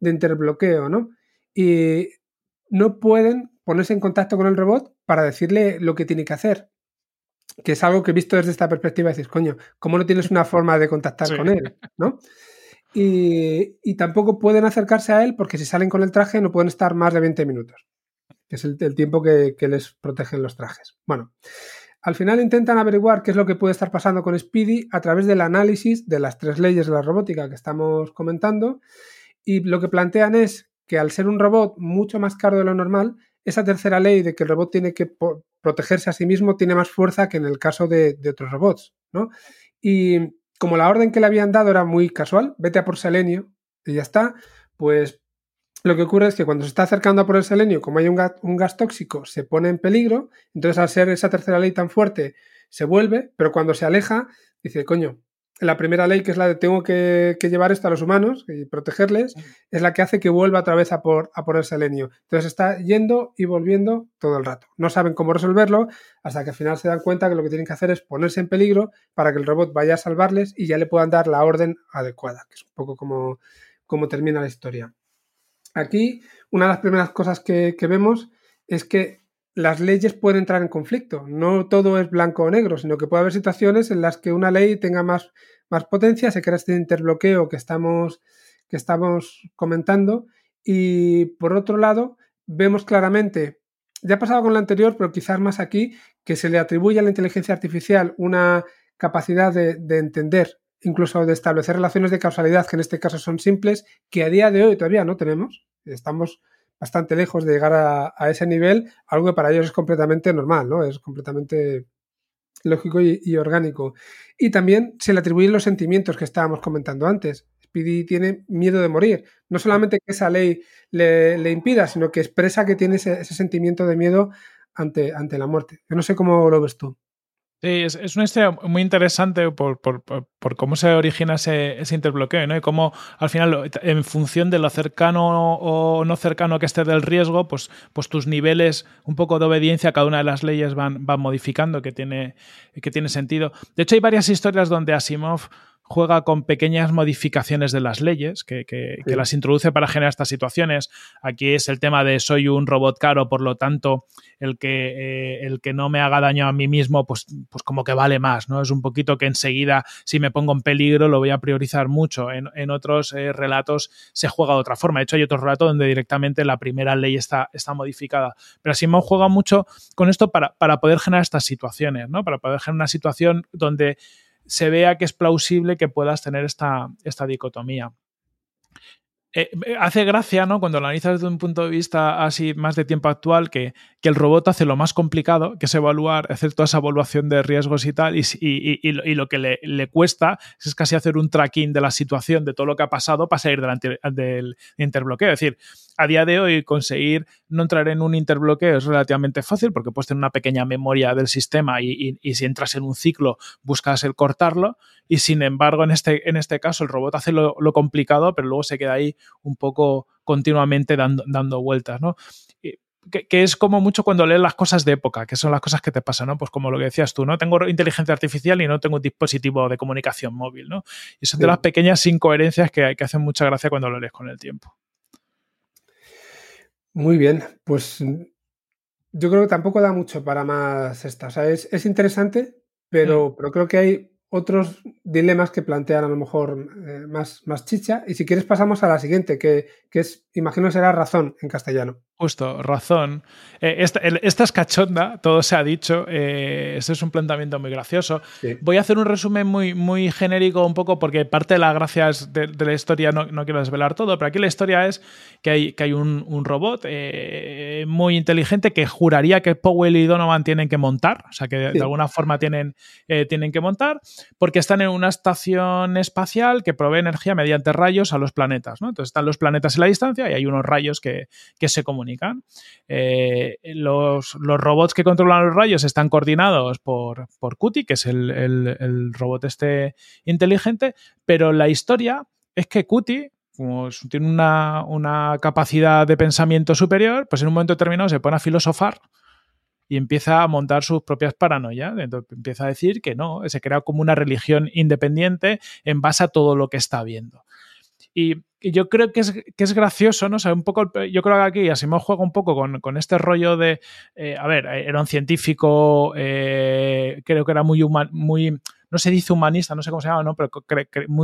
de interbloqueo, ¿no? Y no pueden ponerse en contacto con el robot para decirle lo que tiene que hacer. Que es algo que he visto desde esta perspectiva, decir, coño, ¿cómo no tienes una forma de contactar con él? ¿No? Y, tampoco pueden acercarse a él porque si salen con el traje no pueden estar más de 20 minutos, que es el, tiempo que, les protegen los trajes. Bueno, al final intentan averiguar qué es lo que puede estar pasando con Speedy a través del análisis de las tres leyes de la robótica que estamos comentando y lo que plantean es que al ser un robot mucho más caro de lo normal, esa tercera ley de que el robot tiene que protegerse a sí mismo tiene más fuerza que en el caso de, de otros robots, ¿no? Y como la orden que le habían dado era muy casual, vete a por selenio y ya está, pues lo que ocurre es que cuando se está acercando a por el selenio, como hay un gas, tóxico, se pone en peligro, entonces al ser esa tercera ley tan fuerte, se vuelve, pero cuando se aleja, dice, coño, la primera ley, que es la de tengo que, llevar esto a los humanos y protegerles, es la que hace que vuelva otra vez a por, a por el selenio. Entonces está yendo y volviendo todo el rato. No saben cómo resolverlo hasta que al final se dan cuenta que lo que tienen que hacer es ponerse en peligro para que el robot vaya a salvarles y ya le puedan dar la orden adecuada, que es un poco como, como termina la historia. Aquí, una de las primeras cosas que, que vemos es que las leyes pueden entrar en conflicto. No todo es blanco o negro, sino que puede haber situaciones en las que una ley tenga más, más potencia, se crea este interbloqueo que estamos, que estamos comentando. Y por otro lado, vemos claramente, ya ha pasado con la anterior, pero quizás más aquí, que se le atribuye a la inteligencia artificial una capacidad de, de entender, incluso de establecer relaciones de causalidad, que en este caso son simples, que a día de hoy todavía no tenemos. Estamos bastante lejos de llegar a, ese nivel, algo que para ellos es completamente normal, ¿no? Es completamente lógico y, orgánico. Y también se le atribuyen los sentimientos que estábamos comentando antes. Speedy tiene miedo de morir. No solamente que esa ley le, impida, sino que expresa que tiene ese, sentimiento de miedo ante, ante la muerte. Yo no sé cómo lo ves tú. Sí, es, una historia muy interesante por, cómo se origina ese, interbloqueo, ¿no? Y cómo al final, en función de lo cercano o no cercano que esté del riesgo, pues, pues tus niveles un poco de obediencia a cada una de las leyes van, van modificando, que tiene, que tiene sentido. De hecho, hay varias historias donde Asimov juega con pequeñas modificaciones de las leyes que, las introduce para generar estas situaciones. Aquí es el tema de soy un robot caro, por lo tanto, el que, eh, el que no me haga daño a mí mismo, pues, pues como que vale más, ¿no? Es un poquito que enseguida, si me pongo en peligro, lo voy a priorizar mucho. En, otros eh, relatos se juega de otra forma. De hecho, hay otro relato donde directamente la primera ley está, está modificada. Pero me juega mucho con esto para, para poder generar estas situaciones, ¿no? Para poder generar una situación donde se vea que es plausible que puedas tener esta, esta dicotomía. Eh, hace gracia, ¿no? Cuando lo analizas desde un punto de vista así más de tiempo actual, que, que, el robot hace lo más complicado, que es evaluar, hacer toda esa evaluación de riesgos y tal, y, y, y lo que le, le, cuesta es casi hacer un tracking de la situación, de todo lo que ha pasado para salir del, del interbloqueo. Es decir, a día de hoy conseguir no entrar en un interbloqueo es relativamente fácil porque puedes tener una pequeña memoria del sistema y, si entras en un ciclo buscas el cortarlo y sin embargo en este, en este caso el robot hace lo, complicado pero luego se queda ahí un poco continuamente dando, dando vueltas, ¿no? Que, es como mucho cuando lees las cosas de época, que son las cosas que te pasan, ¿no? Pues como lo que decías tú, ¿no? Tengo inteligencia artificial y no tengo un dispositivo de comunicación móvil, ¿no? Y son de las pequeñas incoherencias que, que hacen mucha gracia cuando lo lees con el tiempo. Muy bien, pues yo creo que tampoco da mucho para más esta. O sea, es, interesante, pero, mm. pero creo que hay otros dilemas que plantean a lo mejor eh, más, más chicha. Y si quieres pasamos a la siguiente, que, que es, imagino será razón en castellano. Justo, razón. Eh, esta, es cachonda, todo se ha dicho. Eh, este es un planteamiento muy gracioso. Voy a hacer un resumen muy, muy genérico, un poco, porque parte de las gracias de, la historia no, quiero desvelar todo, pero aquí la historia es que hay, que hay un, robot eh, muy inteligente que juraría que Powell y Donovan tienen que montar, o sea, que de, alguna forma tienen, tienen que montar, porque están en una estación espacial que provee energía mediante rayos a los planetas. ¿no? Entonces están los planetas en la distancia y hay unos rayos que, que se comunican. Eh, los, robots que controlan los rayos están coordinados por, por Cutie, que es el, robot este inteligente, pero la historia es que Cutie, como tiene una, capacidad de pensamiento superior, pues en un momento determinado se pone a filosofar y empieza a montar sus propias paranoias. Entonces empieza a decir que no, se crea como una religión independiente en base a todo lo que está viendo. Y, yo creo que es, que es gracioso, ¿no? O sea, un poco, yo creo que aquí Asimov juega un poco con, con este rollo de, eh, a ver, era un científico, eh, creo que era muy, muy, no se dice humanista, no sé cómo se llama, ¿no? Pero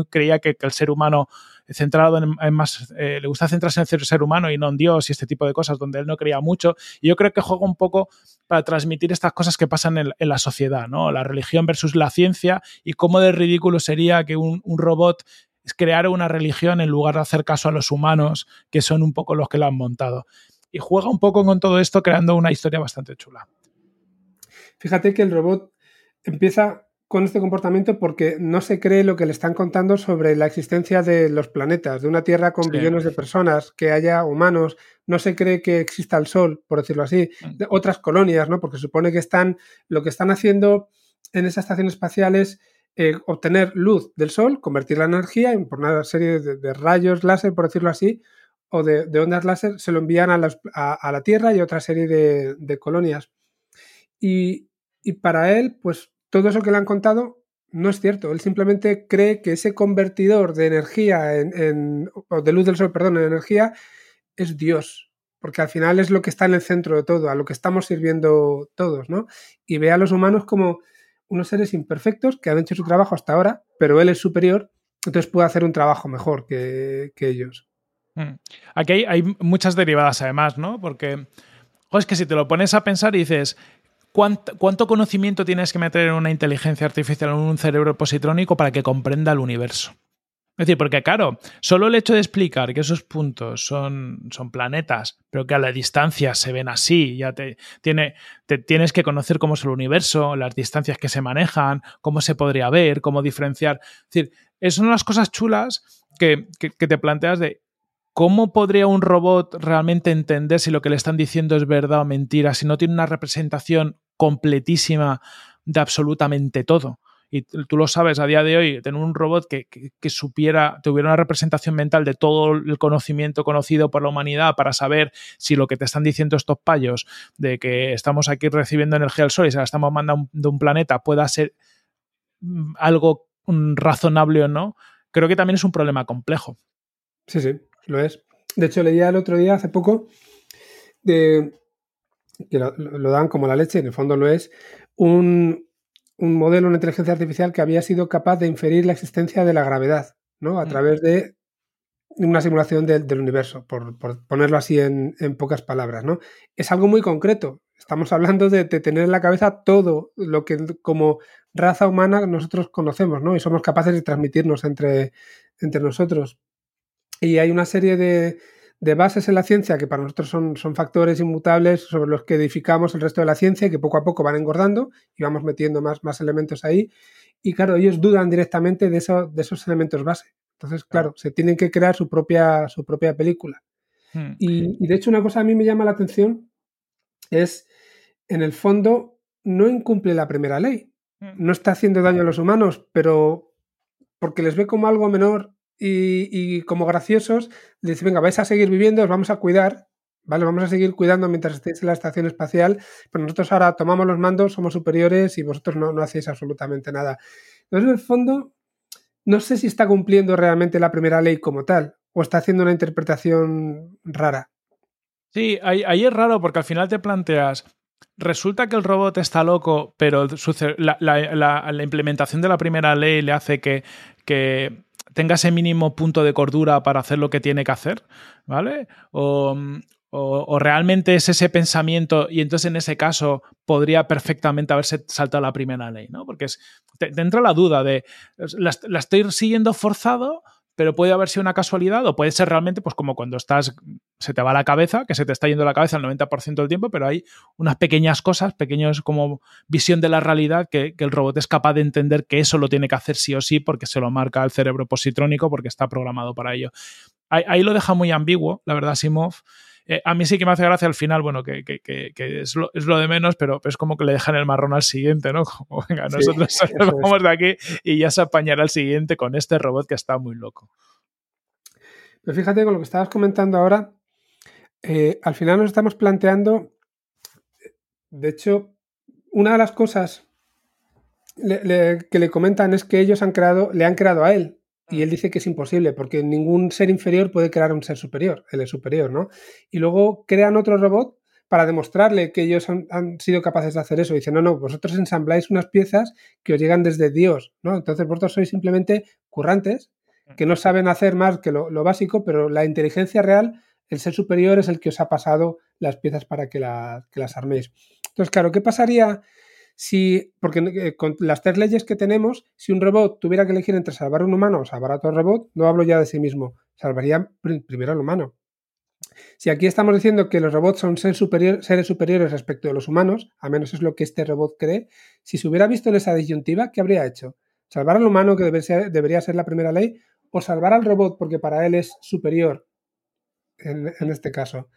creía que, el ser humano centrado en, más, eh, le gusta centrarse en el ser humano y no en Dios y este tipo de cosas donde él no creía mucho. Y yo creo que juega un poco para transmitir estas cosas que pasan en, la sociedad, ¿no? La religión versus la ciencia y cómo de ridículo sería que un robot crear una religión en lugar de hacer caso a los humanos, que son un poco los que la han montado. Y juega un poco con todo esto creando una historia bastante chula. Fíjate que el robot empieza con este comportamiento porque no se cree lo que le están contando sobre la existencia de los planetas, de una Tierra con billones de personas, que haya humanos, no se cree que exista el Sol, por decirlo así, de otras colonias, ¿no? Porque supone que están, lo que están haciendo en esa estación espacial es eh, obtener luz del sol, convertirla en energía en por una serie de, rayos láser, por decirlo así, o de, ondas láser, se lo envían a, la Tierra y a otra serie de, colonias. Y, para él, pues todo eso que le han contado no es cierto. Él simplemente cree que ese convertidor de energía en, o de luz del sol, perdón, en energía, es Dios. Porque al final es lo que está en el centro de todo, a lo que estamos sirviendo todos, ¿no? Y ve a los humanos como unos seres imperfectos que han hecho su trabajo hasta ahora, pero él es superior, entonces puede hacer un trabajo mejor que, ellos. Mm. Aquí hay, muchas derivadas además, ¿no? Porque es que si te lo pones a pensar y dices, ¿cuánto, ¿cuánto, conocimiento tienes que meter en una inteligencia artificial, en un cerebro positrónico para que comprenda el universo? Es decir, porque claro, solo el hecho de explicar que esos puntos son, son planetas, pero que a la distancia se ven así, ya te, tiene, te tienes que conocer cómo es el universo, las distancias que se manejan, cómo se podría ver, cómo diferenciar. Es decir, son unas cosas chulas que, que te planteas de ¿cómo podría un robot realmente entender si lo que le están diciendo es verdad o mentira, si no tiene una representación completísima de absolutamente todo? Y tú lo sabes a día de hoy, tener un robot que, supiera, tuviera una representación mental de todo el conocimiento conocido por la humanidad para saber si lo que te están diciendo estos payos de que estamos aquí recibiendo energía del Sol y se la estamos mandando de un planeta pueda ser mm, algo un razonable o no, creo que también es un problema complejo. Sí, sí, lo es. De hecho, leía el otro día, hace poco, de, que lo, dan como la leche, en el fondo lo es, un, modelo, una inteligencia artificial que había sido capaz de inferir la existencia de la gravedad, ¿no? A mm. través de una simulación del universo, por, ponerlo así en, pocas palabras, ¿no? Es algo muy concreto. Estamos hablando de, tener en la cabeza todo lo que como raza humana nosotros conocemos, ¿no? Y somos capaces de transmitirnos entre, entre nosotros. Y hay una serie de, de bases en la ciencia que para nosotros son, son, factores inmutables sobre los que edificamos el resto de la ciencia y que poco a poco van engordando y vamos metiendo más, más elementos ahí. Y claro, ellos dudan directamente de, eso, de esos elementos base. Entonces, claro, se tienen que crear su propia, su propia película. Hmm. Y, de hecho, una cosa a mí me llama la atención es, en el fondo, no incumple la primera ley. Hmm. No está haciendo daño a los humanos, pero porque les ve como algo menor y, como graciosos, dice, venga, vais a seguir viviendo, os vamos a cuidar, ¿vale? Vamos a seguir cuidando mientras estéis en la estación espacial, pero nosotros ahora tomamos los mandos, somos superiores y vosotros no, no hacéis absolutamente nada. Entonces, en el fondo, no sé si está cumpliendo realmente la primera ley como tal o está haciendo una interpretación rara. Sí, ahí, es raro porque al final te planteas, resulta que el robot está loco, pero la, implementación de la primera ley le hace que, que, tenga ese mínimo punto de cordura para hacer lo que tiene que hacer, ¿vale? O, o, realmente es ese pensamiento y entonces en ese caso podría perfectamente haberse saltado la primera ley, ¿no? Porque es, te, entra la duda de, la, estoy siguiendo forzado, pero puede haber sido una casualidad o puede ser realmente pues como cuando estás, se te va la cabeza, que se te está yendo la cabeza el 90% del tiempo, pero hay unas pequeñas cosas, pequeños como visión de la realidad que, el robot es capaz de entender que eso lo tiene que hacer sí o sí porque se lo marca el cerebro positrónico porque está programado para ello. Ahí, ahí lo deja muy ambiguo, la verdad, Simov. Eh, a mí sí que me hace gracia al final, bueno, que, es, lo, de menos, pero es como que le dejan el marrón al siguiente, ¿no? Como, venga, nosotros vamos de aquí y ya se apañará el siguiente con este robot que está muy loco. Pero fíjate con lo que estabas comentando ahora, eh, al final nos estamos planteando, de hecho, una de las cosas que le comentan es que ellos han creado, le han creado a él, y él dice que es imposible, porque ningún ser inferior puede crear un ser superior, él es superior, ¿no? Y luego crean otro robot para demostrarle que ellos han, sido capaces de hacer eso. Dicen, no, no, vosotros ensambláis unas piezas que os llegan desde Dios, ¿no? Entonces vosotros sois simplemente currantes que no saben hacer más que lo, básico, pero la inteligencia real, el ser superior es el que os ha pasado las piezas para que, que las arméis. Entonces, claro, ¿qué pasaría si, porque eh, con las tres leyes que tenemos, si un robot tuviera que elegir entre salvar a un humano o salvar a otro robot, no hablo ya de sí mismo, salvaría primero al humano. Si aquí estamos diciendo que los robots son seres, superiores respecto a los humanos, a menos es lo que este robot cree, si se hubiera visto en esa disyuntiva, ¿qué habría hecho? ¿Salvar al humano, que debería ser la primera ley, o salvar al robot porque para él es superior en, en este caso?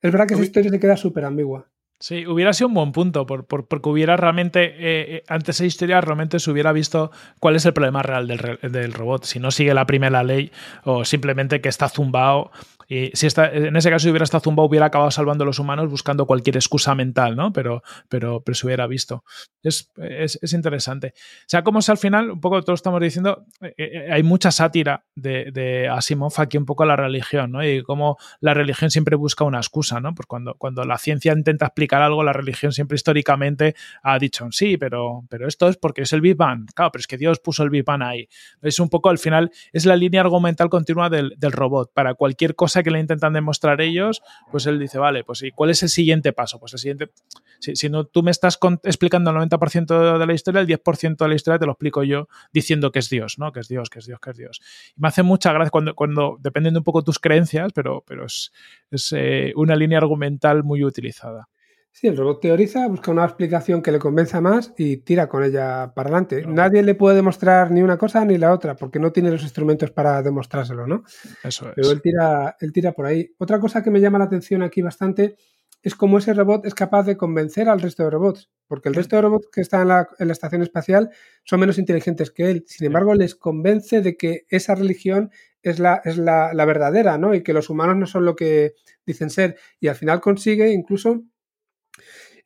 Es verdad que esa historia se queda súper ambigua. Sí, hubiera sido un buen punto, por, porque hubiera realmente, eh, eh, antes de historia, realmente se hubiera visto cuál es el problema real del, del, robot. Si no sigue la primera ley o simplemente que está zumbado y si está, en ese caso, si hubiera estado zumbado, hubiera acabado salvando a los humanos buscando cualquier excusa mental, ¿no? Pero, pero, pero se hubiera visto. Es, es, interesante. O sea, como si al final, un poco todos estamos diciendo, eh, eh, hay mucha sátira de, de, Asimov aquí un poco a la religión, ¿no? Y cómo la religión siempre busca una excusa, ¿no? Pues cuando, cuando la ciencia intenta explicar algo, la religión siempre históricamente ha dicho, sí, pero, pero esto es porque es el Big Bang. Claro, pero es que Dios puso el Big Bang ahí. Es un poco, al final, es la línea argumental continua del, del robot. Para cualquier cosa que le intentan demostrar ellos, pues él dice, vale, pues ¿y cuál es el siguiente paso? Pues el siguiente, si, no, tú me estás explicando el 90% de la historia, el 10% de la historia te lo explico yo diciendo que es Dios, ¿no? Que es Dios, que es Dios, que es Dios. Y me hace mucha gracia cuando, cuando dependiendo un poco tus creencias, pero, pero es, es eh, una línea argumental muy utilizada. Sí, el robot teoriza, busca una explicación que le convenza más y tira con ella para adelante. Nadie le puede demostrar ni una cosa ni la otra, porque no tiene los instrumentos para demostrárselo, ¿no? Eso es. Pero él tira, él tira por ahí. Otra cosa que me llama la atención aquí bastante es cómo ese robot es capaz de convencer al resto de robots, porque el resto de robots que están en la, en la estación espacial son menos inteligentes que él. Sin embargo, les convence de que esa religión es la, es la, la verdadera, ¿no? Y que los humanos no son lo que dicen ser. Y al final consigue incluso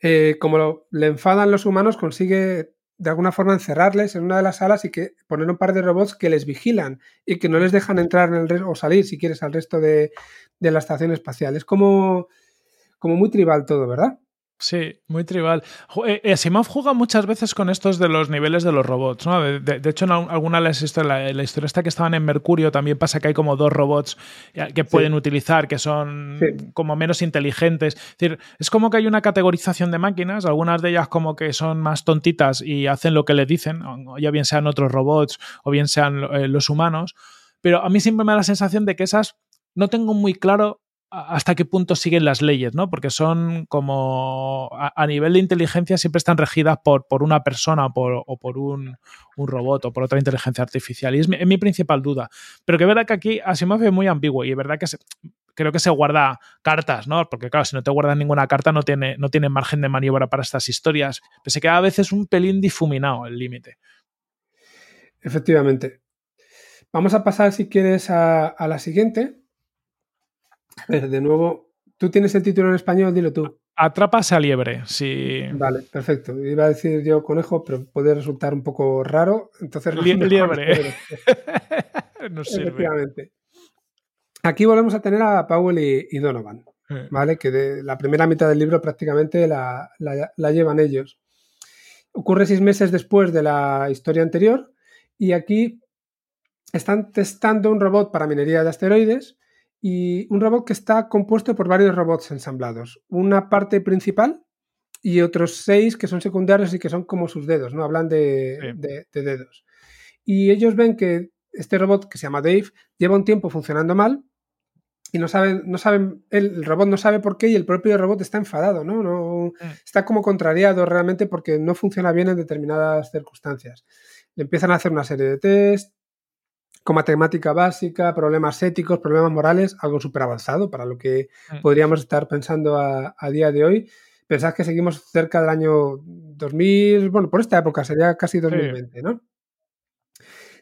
eh, como le enfadan los humanos, consigue de alguna forma encerrarles en una de las salas y que poner un par de robots que les vigilan y que no les dejan entrar en el o salir, si quieres, al resto de, de la estación espacial. Es como, como muy tribal todo, ¿verdad? Sí, muy tribal. Eh, Asimov juega muchas veces con estos de los niveles de los robots, ¿no? De, hecho, en alguna de las historias, la, historia esta que estaban en Mercurio, también pasa que hay como dos robots que pueden utilizar, que son como menos inteligentes. Es decir, es como que hay una categorización de máquinas, algunas de ellas como que son más tontitas y hacen lo que le dicen, ya bien sean otros robots o bien sean eh, los humanos, pero a mí siempre me da la sensación de que esas no tengo muy claro hasta qué punto siguen las leyes, ¿no? Porque son como a, nivel de inteligencia siempre están regidas por, por una persona o por un, robot o por otra inteligencia artificial. Y es mi, principal duda. Pero que verdad que aquí Asimov es muy ambiguo y es verdad que creo que se guarda cartas, ¿no? Porque claro, si no te guardas ninguna carta no tiene, no tiene margen de maniobra para estas historias. Pero se queda a veces un pelín difuminado el límite. Efectivamente. Vamos a pasar, si quieres, a la siguiente a ver, de nuevo, tú tienes el título en español, dilo tú. Atrapas a liebre, sí. Vale, perfecto. Iba a decir yo conejo, pero puede resultar un poco raro. Entonces, liebre. no sirve. Efectivamente. Aquí volvemos a tener a Powell y, Donovan, ¿vale? Que de la primera mitad del libro prácticamente la, la llevan ellos. Ocurre seis meses después de la historia anterior y aquí están testando un robot para minería de asteroides y un robot que está compuesto por varios robots ensamblados. Una parte principal y otros seis que son secundarios y que son como sus dedos, ¿no? Hablan de, dedos. Y ellos ven que este robot, que se llama Dave, lleva un tiempo funcionando mal y no saben, no saben, el, robot no sabe por qué y el propio robot está enfadado, ¿no? no mm. está como contrariado realmente porque no funciona bien en determinadas circunstancias. Le empiezan a hacer una serie de test, con matemática básica, problemas éticos, problemas morales, algo súper avanzado para lo que podríamos estar pensando a, día de hoy. Pensad que seguimos cerca del año 2000, bueno, por esta época sería casi 2020, ¿no?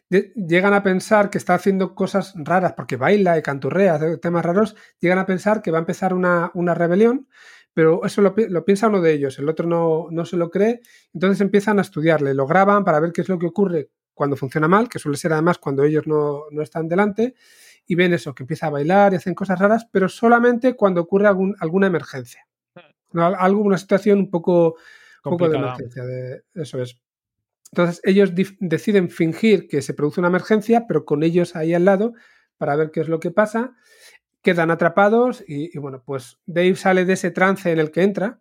llegan a pensar que está haciendo cosas raras porque baila y canturrea, hace temas raros, llegan a pensar que va a empezar una, rebelión, pero eso lo, piensa uno de ellos, el otro no, no, se lo cree, entonces empiezan a estudiarle, lo graban para ver qué es lo que ocurre cuando funciona mal, que suele ser además cuando ellos no, están delante, y ven eso, que empieza a bailar y hacen cosas raras, pero solamente cuando ocurre alguna emergencia. Algo, una situación un poco, poco de emergencia, de, eso es. Entonces ellos deciden fingir que se produce una emergencia, pero con ellos ahí al lado, para ver qué es lo que pasa. Quedan atrapados y, bueno, pues Dave sale de ese trance en el que entra,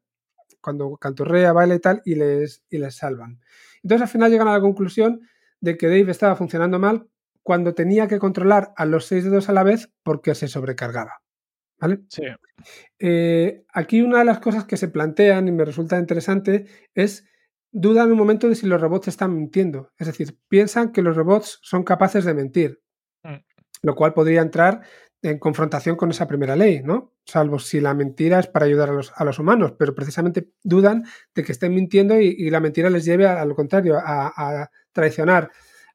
cuando cantorrea, baila y tal, y les, y les salvan. Entonces al final llegan a la conclusión de que Dave estaba funcionando mal cuando tenía que controlar a los seis dedos a la vez porque se sobrecargaba. ¿Vale? Sí. Eh, aquí una de las cosas que se plantean y me resulta interesante es dudan un momento de si los robots están mintiendo. Es decir, piensan que los robots son capaces de mentir, mm. lo cual podría entrar en confrontación con esa primera ley, ¿no? Salvo si la mentira es para ayudar a los, humanos, pero precisamente dudan de que estén mintiendo y, la mentira les lleve a, lo contrario, a, traicionar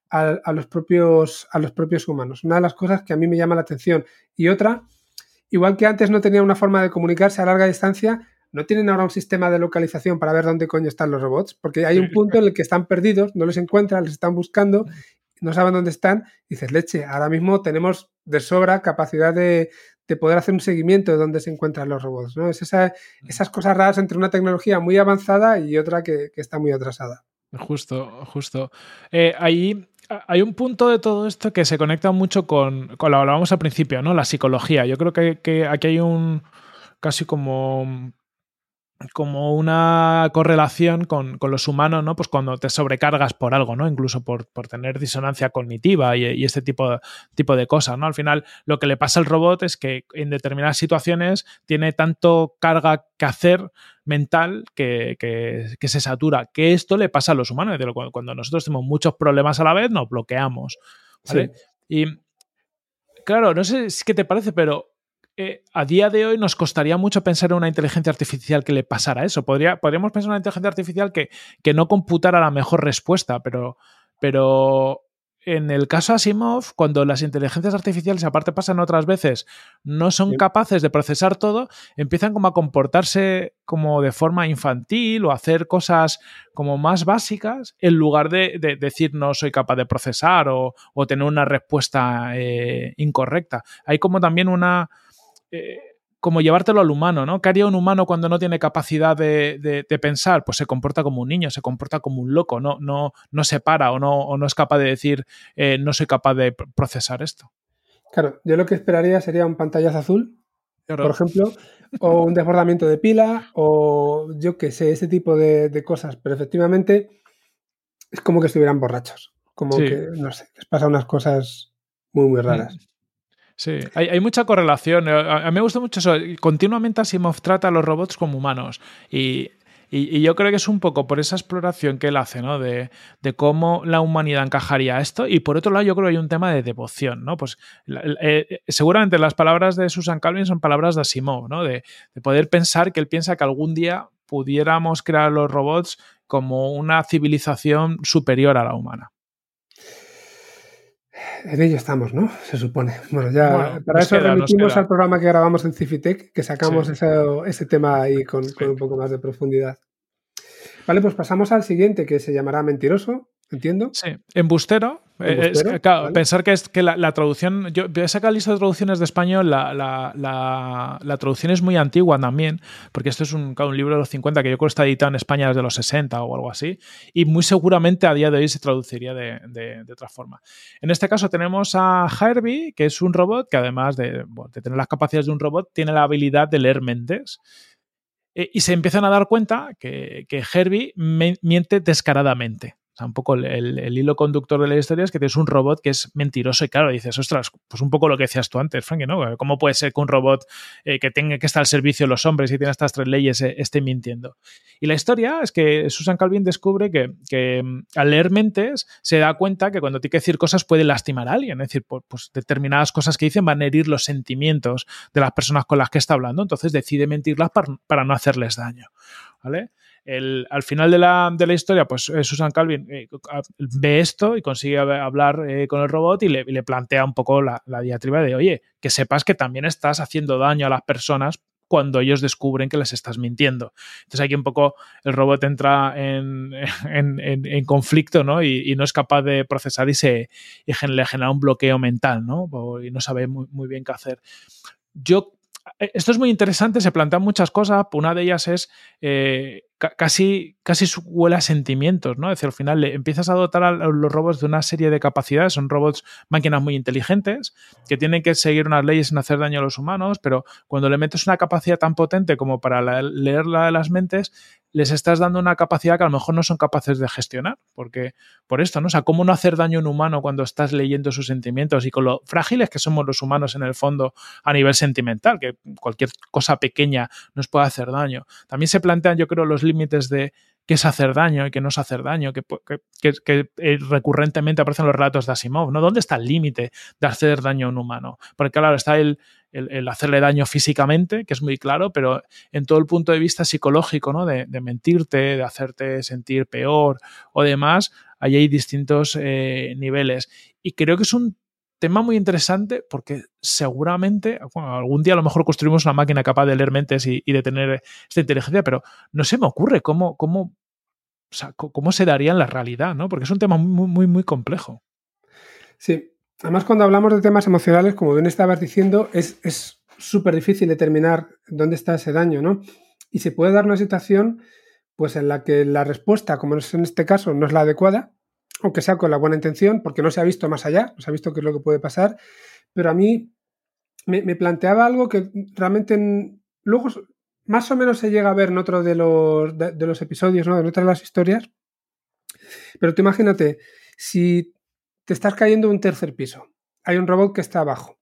a, los propios, a los propios humanos. Una de las cosas que a mí me llama la atención. Y otra, igual que antes no tenían una forma de comunicarse a larga distancia, no tienen ahora un sistema de localización para ver dónde coño están los robots, porque hay un punto en el que están perdidos, no los encuentran, les están buscando no saben dónde están, dices, leche, ahora mismo tenemos de sobra capacidad de, poder hacer un seguimiento de dónde se encuentran los robots. ¿no? Es esas cosas raras entre una tecnología muy avanzada y otra que, está muy atrasada. Justo, justo. Eh, ahí hay un punto de todo esto que se conecta mucho con, con lo que hablábamos al principio, ¿no? La psicología. Yo creo que, que aquí hay un casi como como una correlación con, los humanos, ¿no? Pues cuando te sobrecargas por algo, ¿no? Incluso por, tener disonancia cognitiva y, este tipo, tipo de cosas, ¿no? Al final, lo que le pasa al robot es que en determinadas situaciones tiene tanto carga que hacer mental que, se satura. Que esto le pasa a los humanos. Cuando nosotros tenemos muchos problemas a la vez, nos bloqueamos. ¿vale? Y claro, no sé qué te parece, pero eh, a día de hoy nos costaría mucho pensar en una inteligencia artificial que le pasara eso. Podría, podríamos pensar en una inteligencia artificial que, que no computara la mejor respuesta, pero, pero en el caso Asimov, cuando las inteligencias artificiales, aparte pasan otras veces, no son capaces de procesar todo, empiezan como a comportarse como de forma infantil o hacer cosas como más básicas en lugar de, decir no soy capaz de procesar o, tener una respuesta eh, incorrecta. Hay como también una... Eh, como llevártelo al humano, ¿no? ¿Qué haría un humano cuando no tiene capacidad de, pensar? Pues se comporta como un niño, se comporta como un loco, no, no, no se para o no, no es capaz de decir eh, no soy capaz de procesar esto. Claro, yo lo que esperaría sería un pantallazo azul, por ejemplo, o un desbordamiento de pila, o yo qué sé, ese tipo de, cosas. Pero efectivamente es como que estuvieran borrachos, como que, no sé, les pasa unas cosas muy, muy raras. Sí, hay, mucha correlación. A, mí me gusta mucho eso. Continuamente Asimov trata a los robots como humanos. Y, yo creo que es un poco por esa exploración que él hace, ¿no? De, cómo la humanidad encajaría esto. Y por otro lado, yo creo que hay un tema de devoción, ¿no? Pues eh, seguramente las palabras de Susan Calvin son palabras de Asimov, ¿no? De, de poder pensar que él piensa que algún día pudiéramos crear los robots como una civilización superior a la humana. En ello estamos, ¿no? Se supone. Bueno, ya para eso remitimos al programa que grabamos en Cifitec, que sacamos ese, tema ahí con, un poco más de profundidad. Vale, pues pasamos al siguiente, que se llamará Mentiroso, entiendo. Sí, embustero. Eh, pensar que es que la, traducción, yo he sacado lista de traducciones de español, la, la, traducción es muy antigua también, porque esto es un, un, libro de los 50 que yo creo que está editado en España desde los 60 o algo así, y muy seguramente a día de hoy se traduciría de, de, otra forma. En este caso tenemos a Herbie, que es un robot que además de, tener las capacidades de un robot, tiene la habilidad de leer mentes. Eh, y se empiezan a dar cuenta que, que Herbie miente descaradamente un poco el, hilo conductor de la historia es que tienes un robot que es mentiroso y claro, dices, ostras, pues un poco lo que decías tú antes, Frankie, ¿no? ¿Cómo puede ser que un robot eh, que tenga que estar al servicio de los hombres y tiene estas tres leyes eh, esté mintiendo? Y la historia es que Susan Calvin descubre que, mm, al leer mentes se da cuenta que cuando tiene que decir cosas puede lastimar a alguien, es decir, pues, determinadas cosas que dicen van a herir los sentimientos de las personas con las que está hablando, entonces decide mentirlas para, para no hacerles daño, ¿vale? Al final de la, historia, pues eh, Susan Calvin eh, ve esto y consigue hablar eh, con el robot y le, plantea un poco la, diatriba de, oye, que sepas que también estás haciendo daño a las personas cuando ellos descubren que les estás mintiendo. Entonces aquí un poco el robot entra en, conflicto ¿no? Y, no es capaz de procesar y, se, le genera un bloqueo mental ¿no? y no sabe muy, muy bien qué hacer. Yo esto es muy interesante, se plantean muchas cosas. Una de ellas es casi, casi huele a sentimientos, ¿no? Es decir, al final le empiezas a dotar a los robots de una serie de capacidades. Son robots, máquinas muy inteligentes, que tienen que seguir unas leyes sin hacer daño a los humanos, pero cuando le metes una capacidad tan potente como para leer la las mentes, les estás dando una capacidad que a lo mejor no son capaces de gestionar, porque por esto, ¿no? O sea, ¿cómo no hacer daño a un humano cuando estás leyendo sus sentimientos y con lo frágiles que somos los humanos en el fondo a nivel sentimental, que cualquier cosa pequeña nos puede hacer daño? También se plantean, yo creo, los límites de qué es hacer daño y qué no es hacer daño, que, que, eh, recurrentemente aparecen los relatos de Asimov, ¿no? ¿Dónde está el límite de hacer daño a un humano? Porque claro, está el, hacerle daño físicamente, que es muy claro, pero en todo el punto de vista psicológico, ¿no? De, mentirte, de hacerte sentir peor o demás, ahí hay distintos eh, niveles. Y creo que es un tema muy interesante porque seguramente algún día a lo mejor construimos una máquina capaz de leer mentes y, de tener esta inteligencia, pero no se me ocurre cómo, cómo, cómo se daría en la realidad, ¿no? Porque es un tema muy, muy, muy complejo. Sí, además cuando hablamos de temas emocionales, como bien estabas diciendo, es súper difícil determinar dónde está ese daño, ¿no? Y se puede dar una situación pues en la que la respuesta, como es en este caso, no es la adecuada, aunque sea con la buena intención, porque no se ha visto más allá, no se ha visto qué es lo que puede pasar, pero a mí me, planteaba algo que realmente luego más o menos se llega a ver en otro de los, episodios, ¿no? en otras de las historias, pero tú imagínate, si te estás cayendo un tercer piso, hay un robot que está abajo,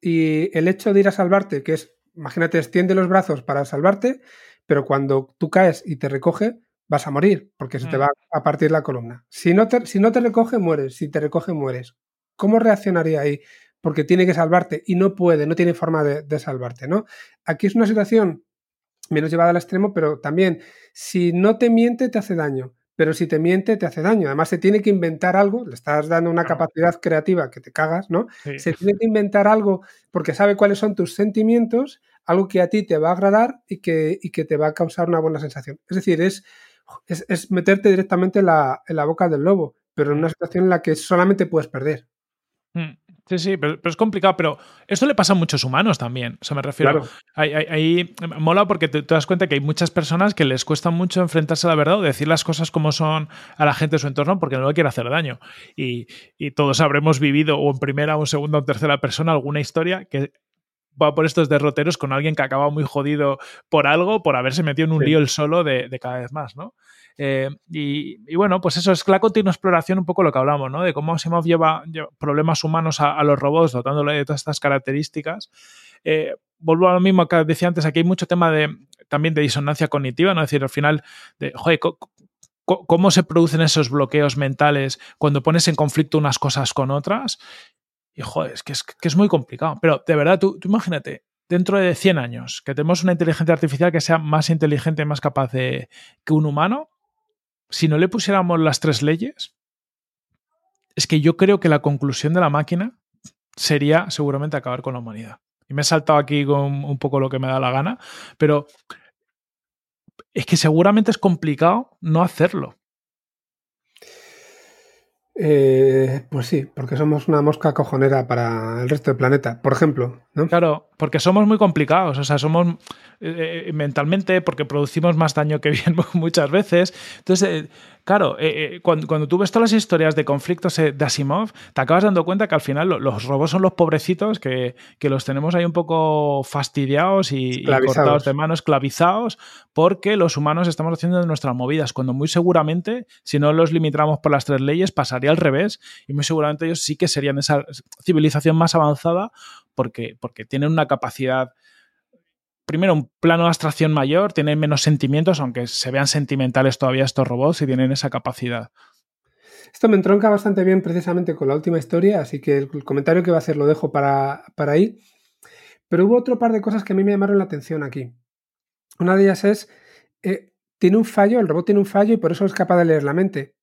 y el hecho de ir a salvarte, que es, imagínate, extiende los brazos para salvarte, pero cuando tú caes y te recoge, vas a morir, porque se te mm. va a partir la columna. Si no, te, si no te recoge, mueres. Si te recoge, mueres. ¿Cómo reaccionaría ahí? Porque tiene que salvarte y no puede, no tiene forma de, salvarte, ¿no? Aquí es una situación menos llevada al extremo, pero también, si no te miente, te hace daño. pero si te miente te hace daño. Además se tiene que inventar algo, le estás dando una capacidad creativa que te cagas, ¿no? Se tiene que inventar algo porque sabe cuáles son tus sentimientos, algo que a ti te va a agradar y que, y que te va a causar una buena sensación. Es decir, es, es, meterte directamente en la, en la boca del lobo, pero en una situación en la que solamente puedes perder. Mm. Sí, sí, pero, es complicado, pero esto le pasa a muchos humanos también. O sea, me refiero. Ahí, mola porque te, das cuenta que hay muchas personas que les cuesta mucho enfrentarse a la verdad o decir las cosas como son a la gente de su entorno porque no le quiere hacer daño. Y, todos habremos vivido o en primera, o en segunda o en tercera persona alguna historia que va por estos derroteros con alguien que acaba muy jodido por algo, por haberse metido en un lío el solo de, de cada vez más, ¿no? Eh, y, bueno, pues eso es la continua exploración, un poco lo que hablamos, ¿no? De cómo Asimov lleva, lleva problemas humanos a, los robots, dotándole de todas estas características. Eh, vuelvo a lo mismo que decía antes, aquí hay mucho tema de, también de disonancia cognitiva, ¿no? Es decir, al final, de, joder, ¿cómo se producen esos bloqueos mentales cuando pones en conflicto unas cosas con otras? Y joder, es que es, que es muy complicado. Pero de verdad, tú, imagínate, dentro de 100 años, que tenemos una inteligencia artificial que sea más inteligente más capaz de, que un humano, si no le pusiéramos las tres leyes, es que yo creo que la conclusión de la máquina sería seguramente acabar con la humanidad. Y me he saltado aquí con un poco lo que me da la gana, pero es que seguramente es complicado no hacerlo. Eh, pues sí, porque somos una mosca cojonera para el resto del planeta, por ejemplo. Claro, porque somos muy complicados, o sea, somos eh, eh, mentalmente, porque producimos más daño que bien muchas veces. Entonces, Claro, eh, eh, cuando, tú ves todas las historias de conflictos eh, de Asimov, te acabas dando cuenta que al final los robots son los pobrecitos que, los tenemos ahí un poco fastidiados y, cortados de mano, esclavizados, porque los humanos estamos haciendo nuestras movidas, cuando muy seguramente, si no los limitamos por las tres leyes, pasaría al revés y muy seguramente ellos sí que serían esa civilización más avanzada porque, porque tienen una capacidad primero, un plano de abstracción mayor, tienen menos sentimientos, aunque se vean sentimentales todavía estos robots y tienen esa capacidad. Esto me entronca bastante bien precisamente con la última historia, así que el comentario que va a hacer lo dejo para, ahí. Pero hubo otro par de cosas que a mí me llamaron la atención aquí. Una de ellas es, eh, tiene un fallo, el robot tiene un fallo y por eso es capaz de leer la mente.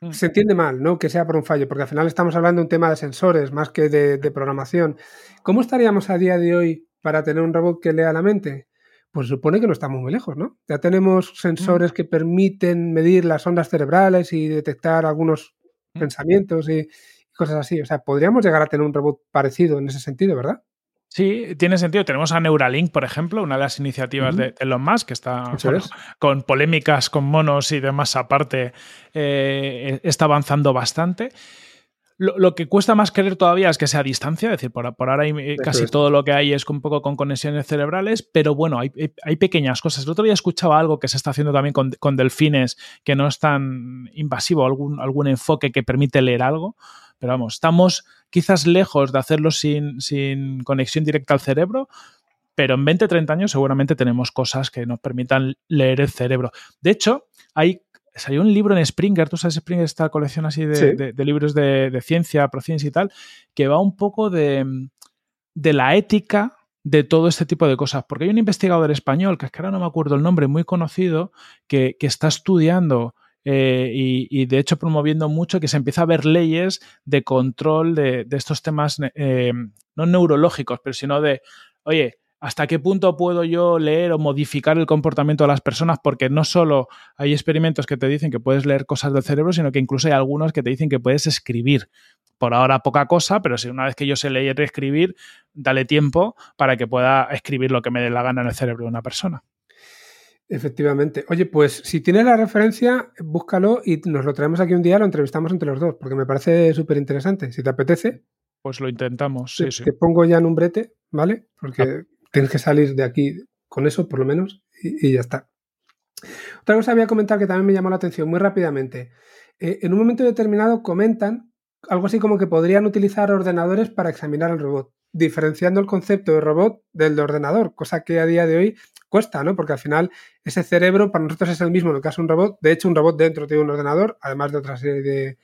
Mm. Se entiende mal, ¿no? Que sea por un fallo, porque al final estamos hablando de un tema de sensores más que de, de programación. ¿Cómo estaríamos a día de hoy para tener un robot que lea la mente? Pues supone que no estamos muy lejos, ¿no? Ya tenemos sensores que permiten medir las ondas cerebrales y detectar algunos mm. pensamientos y, cosas así. O sea, podríamos llegar a tener un robot parecido en ese sentido, ¿verdad? Sí, tiene sentido. Tenemos a Neuralink, por ejemplo, una de las iniciativas de Elon Musk, que está con polémicas con monos y demás aparte, eh, está avanzando bastante. Lo, que cuesta más querer todavía es que sea a distancia, es decir, por, ahora eh, casi todo lo que hay es un poco con conexiones cerebrales, pero bueno, hay, pequeñas cosas. El otro día escuchaba algo que se está haciendo también con, delfines, que no es tan invasivo, algún, algún enfoque que permite leer algo, pero vamos, estamos quizás lejos de hacerlo sin, sin conexión directa al cerebro, pero en 20, 30 años seguramente tenemos cosas que nos permitan leer el cerebro. De hecho, hay salió un libro en Springer, tú sabes, Springer, esta colección así de, libros de, ciencia, prociencia y tal, que va un poco de, la ética de todo este tipo de cosas. Porque hay un investigador español, que es que ahora no me acuerdo el nombre, muy conocido, que, está estudiando eh, y, de hecho promoviendo mucho que se empieza a ver leyes de control de, estos temas, eh, no neurológicos, pero sino de, oye, hasta qué punto puedo yo leer o modificar el comportamiento de las personas, porque no solo hay experimentos que te dicen que puedes leer cosas del cerebro, sino que incluso hay algunos que te dicen que puedes escribir. Por ahora poca cosa, pero si una vez que yo sé leer y escribir, dale tiempo para que pueda escribir lo que me dé la gana en el cerebro de una persona. Efectivamente. Oye, pues si tienes la referencia, búscalo y nos lo traemos aquí un día, lo entrevistamos entre los dos, porque me parece súper interesante. Si te apetece. Pues lo intentamos, sí, sí. Te pongo ya en un brete, ¿vale? Porque ah tienes que salir de aquí con eso, por lo menos, y, ya está. Otra cosa voy a comentar que también me llamó la atención muy rápidamente. Eh, en un momento determinado comentan algo así como que podrían utilizar ordenadores para examinar el robot, diferenciando el concepto de robot del de ordenador, cosa que a día de hoy cuesta, ¿no? Porque al final ese cerebro para nosotros es el mismo en el caso de un robot. De hecho, un robot dentro tiene un ordenador, además de otra serie de,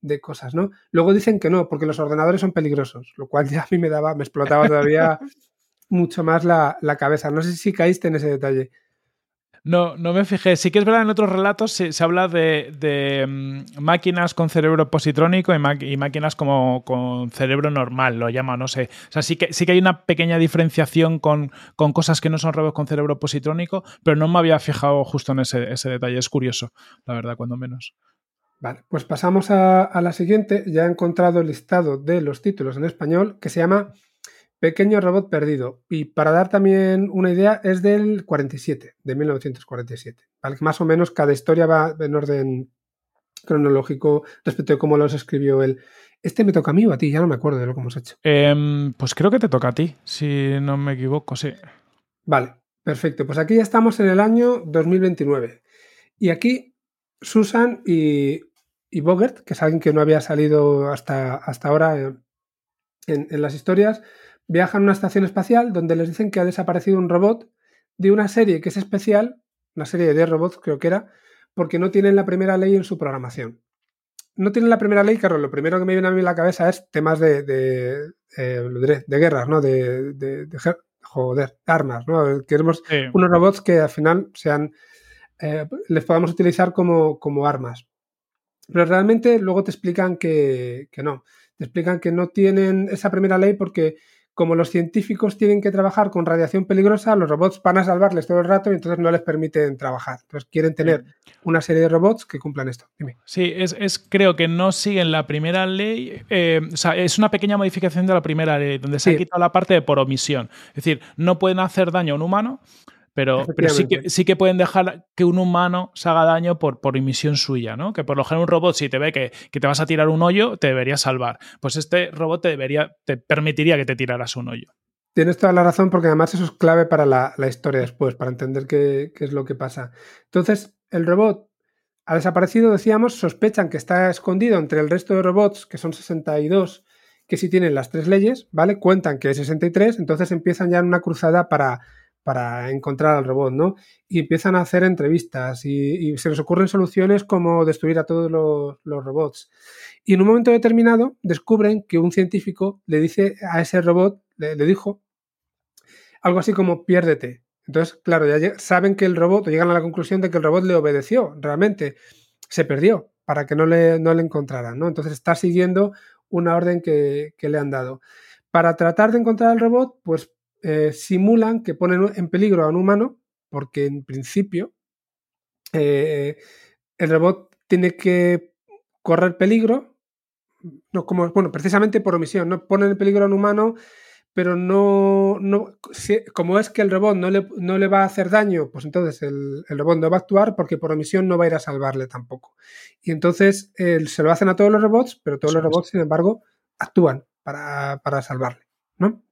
de cosas, ¿no? Luego dicen que no, porque los ordenadores son peligrosos, lo cual ya a mí me daba, me explotaba todavía mucho más la, cabeza. No sé si caíste en ese detalle. No, no me fijé. Sí que es verdad, en otros relatos se, habla de, mm, máquinas con cerebro positrónico y, máquinas como con cerebro normal, lo llama, no sé. O sea, sí que, sí que hay una pequeña diferenciación con, cosas que no son robots con cerebro positrónico, pero no me había fijado justo en ese, detalle. Es curioso, la verdad, cuando menos. Vale, pues pasamos a, a la siguiente. Ya he encontrado el listado de los títulos en español que se llama Pequeño robot perdido. Y para dar también una idea, es del 47, de 1947. ¿vale? Más o menos cada historia va en orden cronológico respecto de cómo los escribió él. Este me toca a mí o a ti, ya no me acuerdo de lo que hemos hecho. Em, pues creo que te toca a ti, si no me equivoco, sí. Vale, perfecto. Pues aquí ya estamos en el año 2029. Y aquí Susan y, y Bogert, que es alguien que no había salido hasta, hasta ahora en, en las historias, viajan a una estación espacial donde les dicen que ha desaparecido un robot de una serie que es especial, una serie de 10 robots creo que era, porque no tienen la primera ley en su programación. No tienen la primera ley, claro, lo primero que me viene a mí en la cabeza es temas de, de, eh, de guerras, ¿no? De, de, joder, armas, ¿no? Queremos unos robots que al final sean, eh, les podamos utilizar como, como, armas. Pero realmente luego te explican que, que no. Te explican que no tienen esa primera ley porque como los científicos tienen que trabajar con radiación peligrosa, los robots van a salvarles todo el rato y entonces no les permiten trabajar. Entonces quieren tener una serie de robots que cumplan esto. Sí, es, creo que no siguen la primera ley. Eh, o sea, es una pequeña modificación de la primera ley, donde se ha quitado la parte de por omisión. Es decir, no pueden hacer daño a un humano, pero, pero sí, que, sí que pueden dejar que un humano se haga daño por, por emisión suya, ¿no? Que por lo general un robot, si te ve que, te vas a tirar un hoyo, te debería salvar. Pues este robot te debería, te permitiría que te tiraras un hoyo. Tienes toda la razón, porque además eso es clave para la, historia después, para entender qué, qué, es lo que pasa. Entonces, el robot ha desaparecido, decíamos, sospechan que está escondido entre el resto de robots, que son 62, que sí tienen las tres leyes, ¿vale? Cuentan que es 63, entonces empiezan ya en una cruzada para para encontrar al robot, ¿no? Y empiezan a hacer entrevistas y, se les ocurren soluciones como destruir a todos los, robots. Y en un momento determinado descubren que un científico le dice a ese robot, le, dijo algo así como piérdete. Entonces, claro, ya saben que el robot, llegan a la conclusión de que el robot le obedeció, realmente se perdió para que no le, no le encontraran, ¿no? Entonces está siguiendo una orden que, que le han dado. Para tratar de encontrar al robot, pues eh, simulan que ponen en peligro a un humano, porque en principio eh, el robot tiene que correr peligro, no como, bueno, precisamente por omisión, no ponen en peligro a un humano, pero no, no como es que el robot no le, no le, va a hacer daño, pues entonces el, robot no va a actuar porque por omisión no va a ir a salvarle tampoco. Y entonces se lo hacen a todos los robots, pero todos los robots, sin embargo, actúan para, para salvarle, ¿no?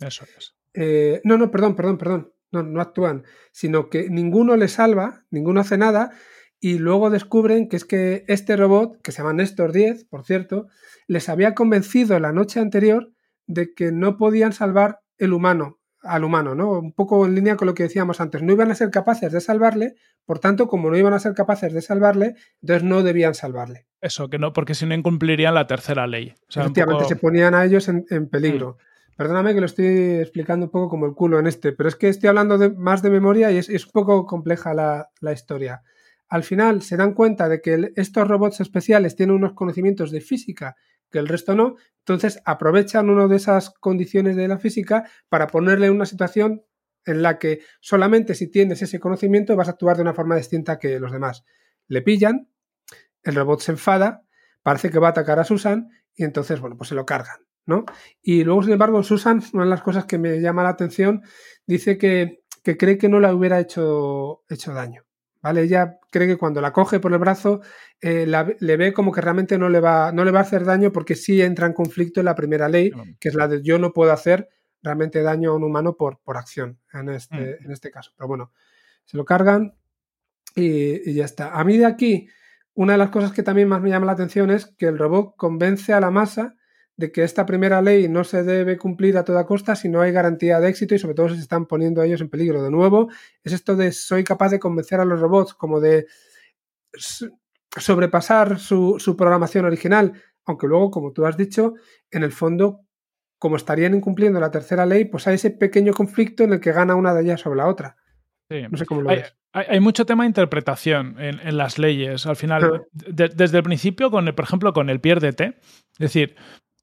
Eso es. Eh, no, no, perdón, perdón, perdón. No, no actúan, sino que ninguno le salva, ninguno hace nada, y luego descubren que es que este robot, que se llama Néstor 10, por cierto, les había convencido la noche anterior de que no podían salvar el humano, al humano, ¿no? Un poco en línea con lo que decíamos antes. No iban a ser capaces de salvarle, por tanto, como no iban a ser capaces de salvarle, entonces no debían salvarle. Eso, que no, porque si no incumplirían la tercera ley. Efectivamente, se ponían a ellos en, peligro. Mm. Perdóname que lo estoy explicando un poco como el culo en este, pero es que estoy hablando más de memoria y es, un poco compleja la, historia. Al final se dan cuenta de que estos robots especiales tienen unos conocimientos de física que el resto no, entonces aprovechan una de esas condiciones de la física para ponerle en una situación en la que solamente si tienes ese conocimiento vas a actuar de una forma distinta que los demás. Le pillan, el robot se enfada, parece que va a atacar a Susan y entonces, bueno, pues se lo cargan. Y luego, sin embargo, Susan, una de las cosas que me llama la atención, dice que, cree que no le hubiera hecho, hecho daño. ¿Vale? Ella cree que cuando la coge por el brazo eh, le ve como que realmente no le, va, no le va a hacer daño porque sí entra en conflicto en la primera ley, que es la de yo no puedo hacer realmente daño a un humano por, por acción en este, mm. en este caso. Pero bueno, se lo cargan y, y, ya está. A mí de aquí, una de las cosas que también más me llama la atención es que el robot convence a la masa de que esta primera ley no se debe cumplir a toda costa si no hay garantía de éxito y sobre todo si se están poniendo ellos en peligro. De nuevo, es esto de soy capaz de convencer a los robots como de sobrepasar su, programación original, aunque luego, como tú has dicho, en el fondo, como estarían incumpliendo la tercera ley, pues hay ese pequeño conflicto en el que gana una de ellas sobre la otra. No sé cómo lo hay, Hay, mucho tema de interpretación en, las leyes. Al final, desde el principio, con por ejemplo, con el piérdete. Es decir,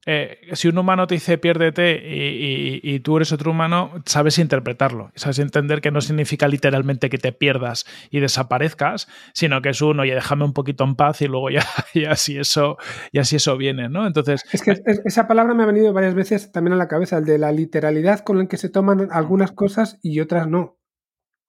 eh, si un humano te dice piérdete y, tú eres otro humano, sabes interpretarlo. Sabes entender que no significa literalmente que te pierdas y desaparezcas, sino que es uno, oye, déjame un poquito en paz y luego ya, ya, si, eso, eso viene, ¿no? Entonces. Es que esa palabra me ha venido varias veces también a la cabeza, el de la literalidad con la que se toman algunas cosas y otras no.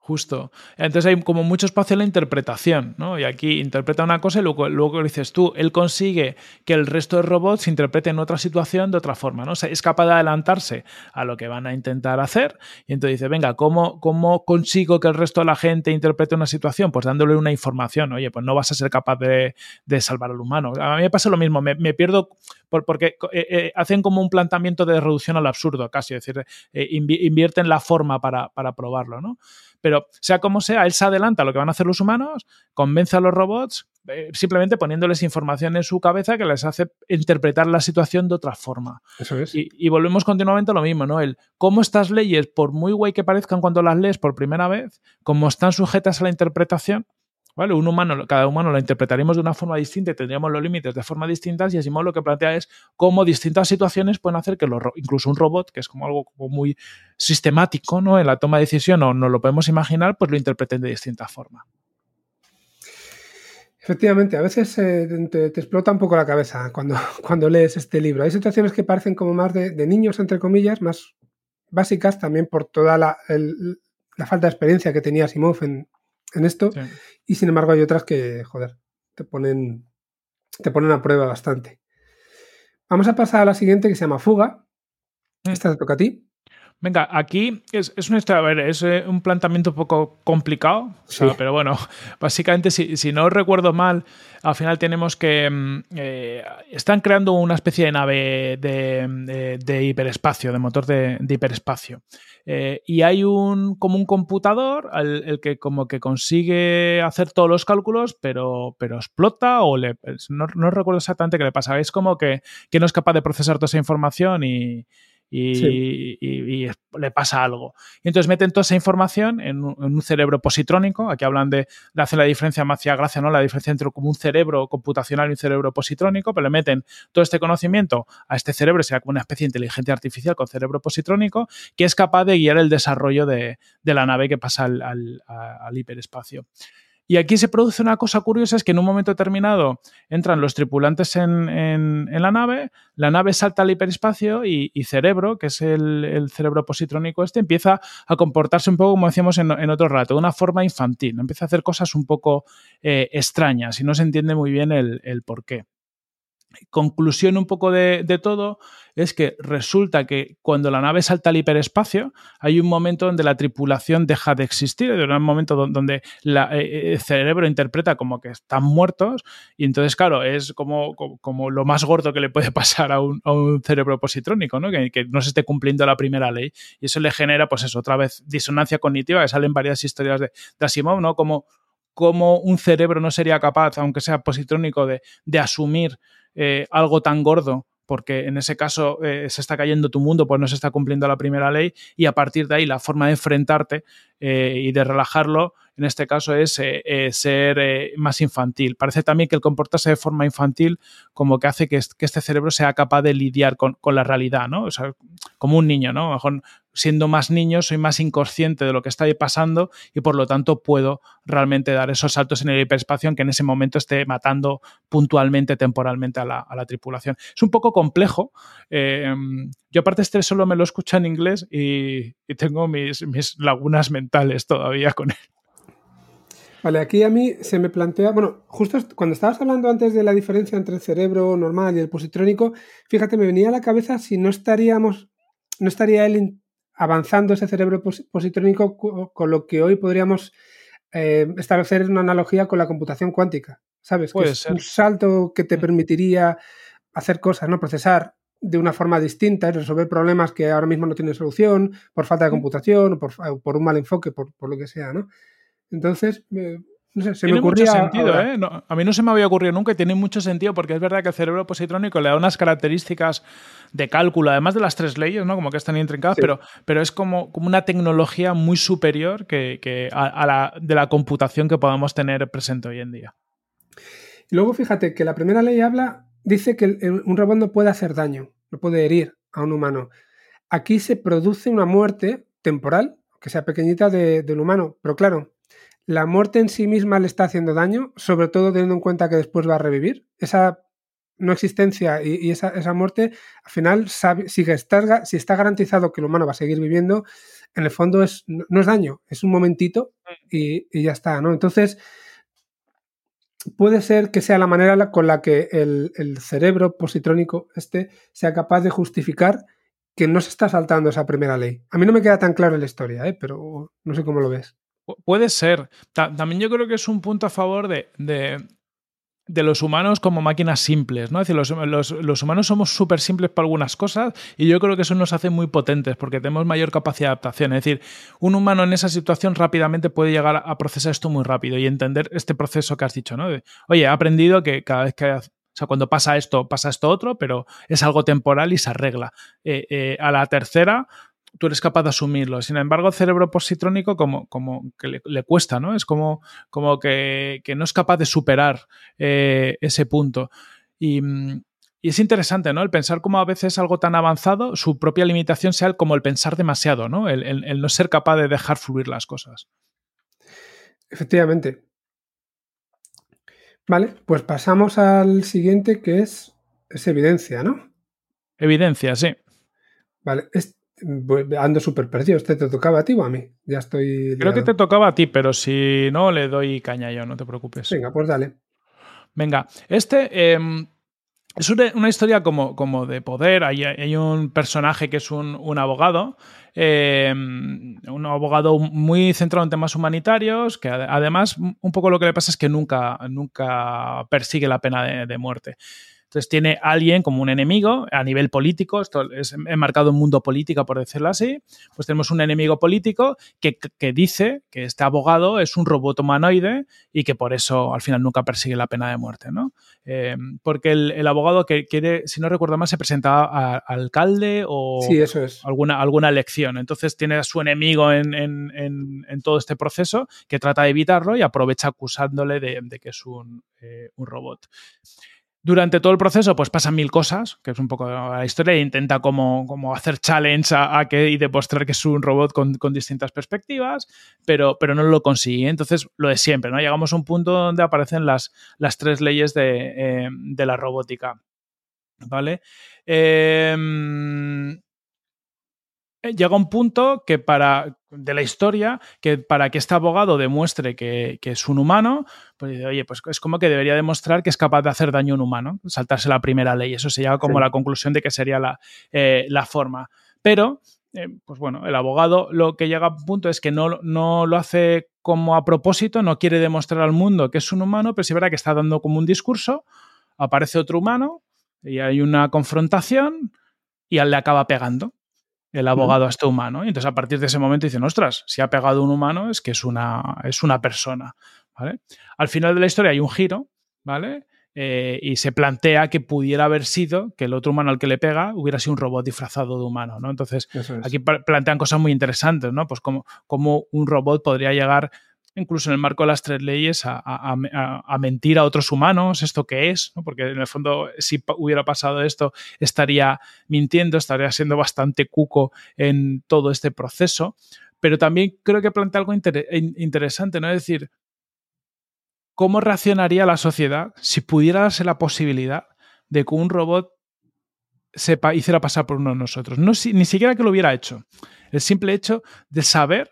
Justo. Entonces hay como mucho espacio en la interpretación, ¿no? Y aquí interpreta una cosa y luego, luego dices tú, él consigue que el resto de robots interpreten otra situación de otra forma, ¿no? O sea, es capaz de adelantarse a lo que van a intentar hacer y entonces dice, venga, ¿cómo, ¿cómo consigo que el resto de la gente interprete una situación? Pues dándole una información, oye, pues no vas a ser capaz de, salvar al humano. A mí me pasa lo mismo, me, pierdo porque eh, eh, hacen como un planteamiento de reducción al absurdo, casi, es decir, eh, invierten la forma para, para probarlo, ¿no? Pero sea como sea, él se adelanta a lo que van a hacer los humanos, convence a los robots eh, simplemente poniéndoles información en su cabeza que les hace interpretar la situación de otra forma. Eso es. Y, volvemos continuamente a lo mismo, ¿no? El cómo estas leyes, por muy guay que parezcan cuando las lees por primera vez, como están sujetas a la interpretación, Un humano, cada humano lo interpretaríamos de una forma distinta y tendríamos los límites de forma distintas y Asimov lo que plantea es cómo distintas situaciones pueden hacer que incluso un robot, que es como algo muy sistemático ¿no? en la toma de decisión o no lo podemos imaginar, pues lo interpreten de distinta forma. Efectivamente, a veces eh, te, explota un poco la cabeza cuando, cuando lees este libro. Hay situaciones que parecen como más de, niños, entre comillas, más básicas también por toda la, la falta de experiencia que tenía Asimov en, en esto. Y sin embargo hay otras que, joder, te ponen, te ponen a prueba bastante. Vamos a pasar a la siguiente que se llama Fuga. Mm. Esta te toca a ti. Venga, aquí es, es una historia, a ver, es eh, un planteamiento un poco complicado, pero bueno, básicamente, si, no recuerdo mal, al final tenemos que. Mm, eh, están creando una especie de nave de, hiperespacio, de motor de, hiperespacio. Eh, y hay un como un computador el, que como que consigue hacer todos los cálculos, pero, pero explota o le. No, no recuerdo exactamente qué le pasa. Es como que, que no es capaz de procesar toda esa información y y, le pasa algo. Y entonces meten toda esa información en un, cerebro positrónico. Aquí hablan de, la diferencia, me gracia, ¿no? La diferencia entre como un cerebro computacional y un cerebro positrónico, pero le meten todo este conocimiento a este cerebro, sea como una especie de inteligencia artificial con cerebro positrónico, que es capaz de guiar el desarrollo de, la nave que pasa al hiperespacio. Y aquí se produce una cosa curiosa, es que en un momento determinado entran los tripulantes en, la nave, la nave salta al hiperespacio y, Cerebro, que es el, cerebro positrónico este, empieza a comportarse un poco como decíamos en, otro rato, de una forma infantil, empieza a hacer cosas un poco eh, extrañas y no se entiende muy bien el, el por qué conclusión un poco de, todo es que resulta que cuando la nave salta al hiperespacio hay un momento donde la tripulación deja de existir, hay un momento donde la, eh, eh, el cerebro interpreta como que están muertos y entonces claro, es como, como, lo más gordo que le puede pasar a un, cerebro positrónico, ¿no? Que, no se esté cumpliendo la primera ley y eso le genera pues eso, otra vez disonancia cognitiva, que salen varias historias de, de Asimov, ¿no? Como, como un cerebro no sería capaz, aunque sea positrónico, de, de asumir eh, algo tan gordo porque en ese caso eh, se está cayendo tu mundo, pues no se está cumpliendo la primera ley y a partir de ahí la forma de enfrentarte eh, y de relajarlo, en este caso es ser más infantil. Parece también que el comportarse de forma infantil como que hace que, este cerebro sea capaz de lidiar con, la realidad, ¿no? O sea, como un niño, ¿no? A lo mejor siendo más niño soy más inconsciente de lo que está ahí pasando y por lo tanto puedo realmente dar esos saltos en el hiperespacio que en ese momento esté matando puntualmente, temporalmente a la, tripulación. Es un poco complejo. Eh, yo aparte este solo me lo escucho en inglés y, tengo mis, mis lagunas mentales todavía con él. Vale, aquí a mí se me plantea, bueno, justo cuando estabas hablando antes de la diferencia entre el cerebro normal y el positrónico, fíjate, me venía a la cabeza si no estaríamos, no estaría él avanzando ese cerebro positrónico con lo que hoy podríamos eh, establecer una analogía con la computación cuántica. ¿Sabes? Que es un salto que te mm. permitiría hacer cosas, ¿no? Procesar de una forma distinta y resolver problemas que ahora mismo no tienen solución por falta de computación o por, un mal enfoque, por, lo que sea, ¿no? Entonces, No sé, se tiene me ocurría mucho sentido, ahora. ¿eh? No, a mí no se me había ocurrido nunca y tiene mucho sentido porque es verdad que el cerebro positrónico le da unas características de cálculo, además de las tres leyes, ¿no? Como que están intrincadas, Sí. pero, pero es como, como una tecnología muy superior que, que a, a la, de la computación que podamos tener presente hoy en día. Y luego fíjate que la primera ley habla, dice que el- un robot no puede hacer daño, no puede herir a un humano. Aquí se produce una muerte temporal, que sea pequeñita, de- del humano. Pero claro, la muerte en sí misma le está haciendo daño, sobre todo teniendo en cuenta que después va a revivir. Esa no existencia y, y esa, esa muerte, al final, sabe, si, está, si está garantizado que el humano va a seguir viviendo, en el fondo es, no, no es daño, es un momentito y, y ya está, ¿no? Entonces, puede ser que sea la manera con la que el, el cerebro positrónico este sea capaz de justificar que no se está saltando esa primera ley. A mí no me queda tan claro la historia, ¿eh? pero no sé cómo lo ves. Pu- Puede ser. Ta- también yo creo que es un punto a favor de, de- de los humanos como máquinas simples, ¿no? Es decir, los, los- humanos somos súper simples para algunas cosas y yo creo que eso nos hace muy potentes porque tenemos mayor capacidad de adaptación. Es decir, un humano en esa situación rápidamente puede llegar a procesar esto muy rápido y entender este proceso que has dicho, ¿no? Oye, he aprendido que cada vez que... O sea, cuando pasa esto, pasa esto otro, pero es algo temporal y se arregla. Eh, eh, a la tercera, tú eres capaz de asumirlo. Sin embargo, el cerebro positrónico como, como que le, le cuesta, ¿no? Es como, como que, que no es capaz de superar eh, ese punto. Y, y es interesante, ¿no? El pensar cómo a veces algo tan avanzado, su propia limitación sea el- como el pensar demasiado, ¿no? El, el- el no ser capaz de dejar fluir las cosas. Efectivamente. Vale, pues pasamos al siguiente que es, es evidencia, ¿no? Evidencia, sí. Vale, ando súper perdido. ¿Este te tocaba a ti o a mí? Ya estoy. Creo que te tocaba a ti, pero si no, le doy caña yo, no te preocupes. Venga, pues dale. Venga, este eh, es una, una historia como, como de poder. Hay, hay un personaje que es un, un abogado, eh, un abogado muy centrado en temas humanitarios, que ade- además un poco lo que le pasa es que nunca, nunca persigue la pena de, de muerte. Entonces tiene a alguien como un enemigo a nivel político, esto es enmarcado en mundo política, por decirlo así, pues tenemos un enemigo político que, que dice que este abogado es un robot humanoide y que por eso al final nunca persigue la pena de muerte, ¿no? Eh, porque el, el abogado que quiere, si no recuerdo mal, se presentaba a, a alcalde o Sí, eso es. alguna, alguna elección. Entonces tiene a su enemigo en, en- en- en todo este proceso que trata de evitarlo y aprovecha acusándole de, de que es un, eh, un robot. Durante todo el proceso, pues pasan mil cosas, que es un poco la historia, e intenta como, como hacer challenge a, que y demostrar que es un robot con, con distintas perspectivas, pero, pero no lo consigue. Entonces, lo de siempre, ¿no? Llegamos a un punto donde aparecen las, las tres leyes de, eh, de la robótica. ¿Vale? Em, llega un punto que para de la historia que para que este abogado demuestre que, que es un humano pues dice, oye pues es como que debería demostrar que es capaz de hacer daño a un humano saltarse la primera ley eso se llega como Sí. a la conclusión de que sería la, eh, la forma. Pero eh, pues bueno el abogado lo que llega a un punto es que no, no lo hace como a propósito no quiere demostrar al mundo que es un humano pero sí verdad que está dando como un discurso aparece otro humano y hay una confrontación y él le acaba pegando el abogado a este humano. Y entonces a partir de ese momento dicen, ostras, si ha pegado un humano es que es una, es una persona. ¿vale? Al final de la historia hay un giro, ¿vale? Eh, y se plantea que pudiera haber sido que el otro humano al que le pega hubiera sido un robot disfrazado de humano, ¿no? Entonces, es. aquí plantean cosas muy interesantes, ¿no? Pues como, como un robot podría llegar, incluso en el marco de las tres leyes, a, a- a- mentir a otros humanos, esto qué es, ¿no? Porque en el fondo, si hubiera pasado esto, estaría mintiendo, estaría siendo bastante cuco en todo este proceso. Pero también creo que plantea algo inter- in- interesante, ¿no? Es decir, ¿cómo reaccionaría la sociedad si pudiera darse la posibilidad de que un robot sepa, hiciera pasar por uno de nosotros? No, ni siquiera que lo hubiera hecho. El simple hecho de saber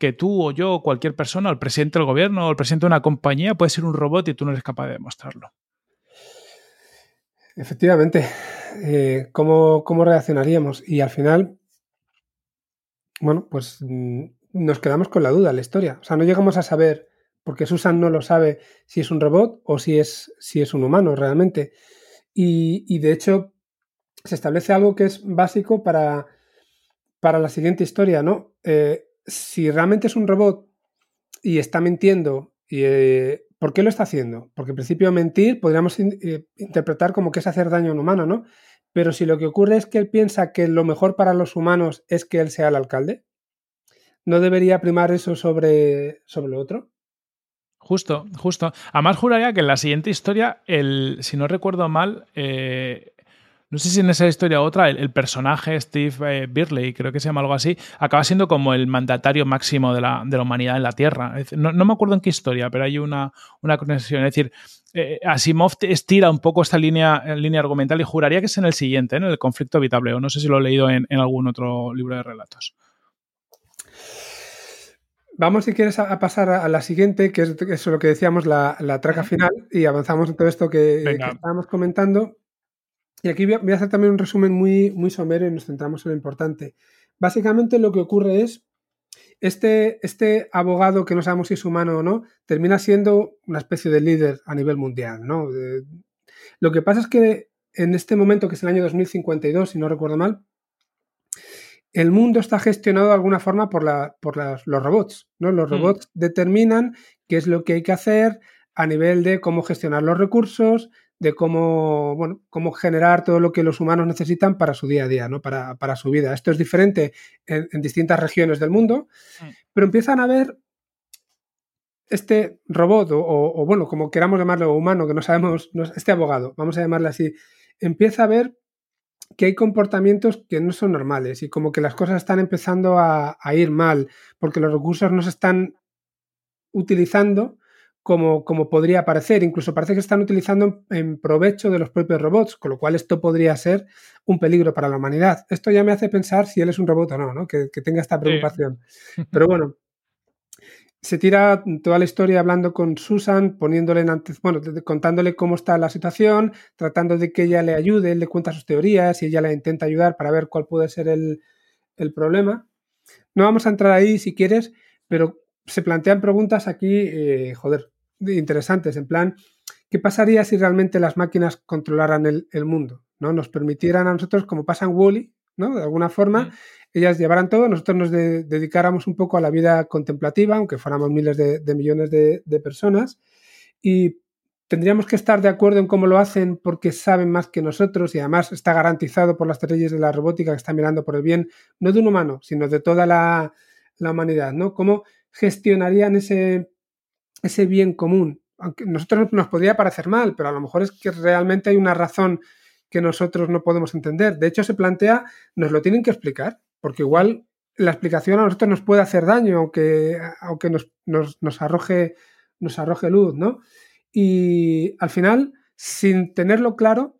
que tú o yo o cualquier persona, el presidente del gobierno o el presidente de una compañía puede ser un robot y tú no eres capaz de demostrarlo. Efectivamente. Eh, ¿cómo, ¿Cómo reaccionaríamos? Y al final, bueno, pues mm, nos quedamos con la duda la historia. O sea, no llegamos a saber, porque Susan no lo sabe si es un robot o si es, si es un humano realmente. Y, y de hecho, se establece algo que es básico para, para la siguiente historia, ¿no? Eh, si realmente es un robot y está mintiendo ¿Y eh, por qué lo está haciendo? Porque en principio mentir podríamos eh, interpretar como que es hacer daño a un humano, ¿no? Pero si lo que ocurre es que él piensa que lo mejor para los humanos es que él sea el alcalde, ¿no debería primar eso sobre, sobre lo otro? Justo, justo. Además, juraría que en la siguiente historia, el, si no recuerdo mal, eh, no sé si en esa historia u otra, el, personaje Steve eh, Birley, creo que se llama algo así, acaba siendo como el mandatario máximo de la, de la humanidad en la Tierra. No, me acuerdo en qué historia, pero hay una, una conexión. Es decir, eh, Asimov estira un poco esta línea, línea argumental y juraría que es en el siguiente, en el conflicto evitable. O no sé si lo he leído en, algún otro libro de relatos. Vamos, si quieres, a, pasar a, la siguiente, que es lo que decíamos, la, traca final, y avanzamos en todo esto que, que estábamos comentando. Y aquí voy a hacer también un resumen muy, muy somero y nos centramos en lo importante. Básicamente lo que ocurre es, este, este abogado, que no sabemos si es humano o no, termina siendo una especie de líder a nivel mundial. ¿no? lo que pasa es que en este momento, que es el año 2052, si no recuerdo mal, el mundo está gestionado de alguna forma por, la, por los robots. ¿no? Los mm. robots determinan qué es lo que hay que hacer a nivel de cómo gestionar los recursos, de cómo, bueno, cómo generar todo lo que los humanos necesitan para su día a día, ¿no? para, para su vida. Esto es diferente en, distintas regiones del mundo, mm. pero empiezan a ver este robot, o, bueno, como queramos llamarlo, humano, que no sabemos, este abogado, vamos a llamarle así, empieza a ver que hay comportamientos que no son normales y como que las cosas están empezando a, a ir mal, porque los recursos no se están utilizando como, podría parecer. Incluso parece que están utilizando en provecho de los propios robots, con lo cual esto podría ser un peligro para la humanidad. Esto ya me hace pensar si él es un robot o no, ¿no? Que, tenga esta preocupación. Pero bueno, se tira toda la historia hablando con Susan, poniéndole en bueno, contándole cómo está la situación, tratando de que ella le ayude, él le cuenta sus teorías y ella le intenta ayudar para ver cuál puede ser el, el problema. No vamos a entrar ahí si quieres, pero se plantean preguntas aquí, eh, joder, interesantes, en plan, ¿qué pasaría si realmente las máquinas controlaran el, mundo? ¿no? Nos permitieran a nosotros, como pasa en Wally, ¿no? De alguna forma, ellas llevaran todo, nosotros nos dedicáramos un poco a la vida contemplativa, aunque fuéramos miles de, millones de, personas, y tendríamos que estar de acuerdo en cómo lo hacen porque saben más que nosotros y además está garantizado por las leyes de la robótica que están mirando por el bien, no de un humano, sino de toda la, la humanidad, ¿no? ¿Cómo gestionarían ese, ese bien común. Aunque nosotros nos podría parecer mal, pero a lo mejor es que realmente hay una razón que nosotros no podemos entender. De hecho, se plantea, nos lo tienen que explicar, porque igual la explicación a nosotros nos puede hacer daño, aunque, aunque nos, nos, arroje, nos arroje luz, ¿no? Y al final, sin tenerlo claro,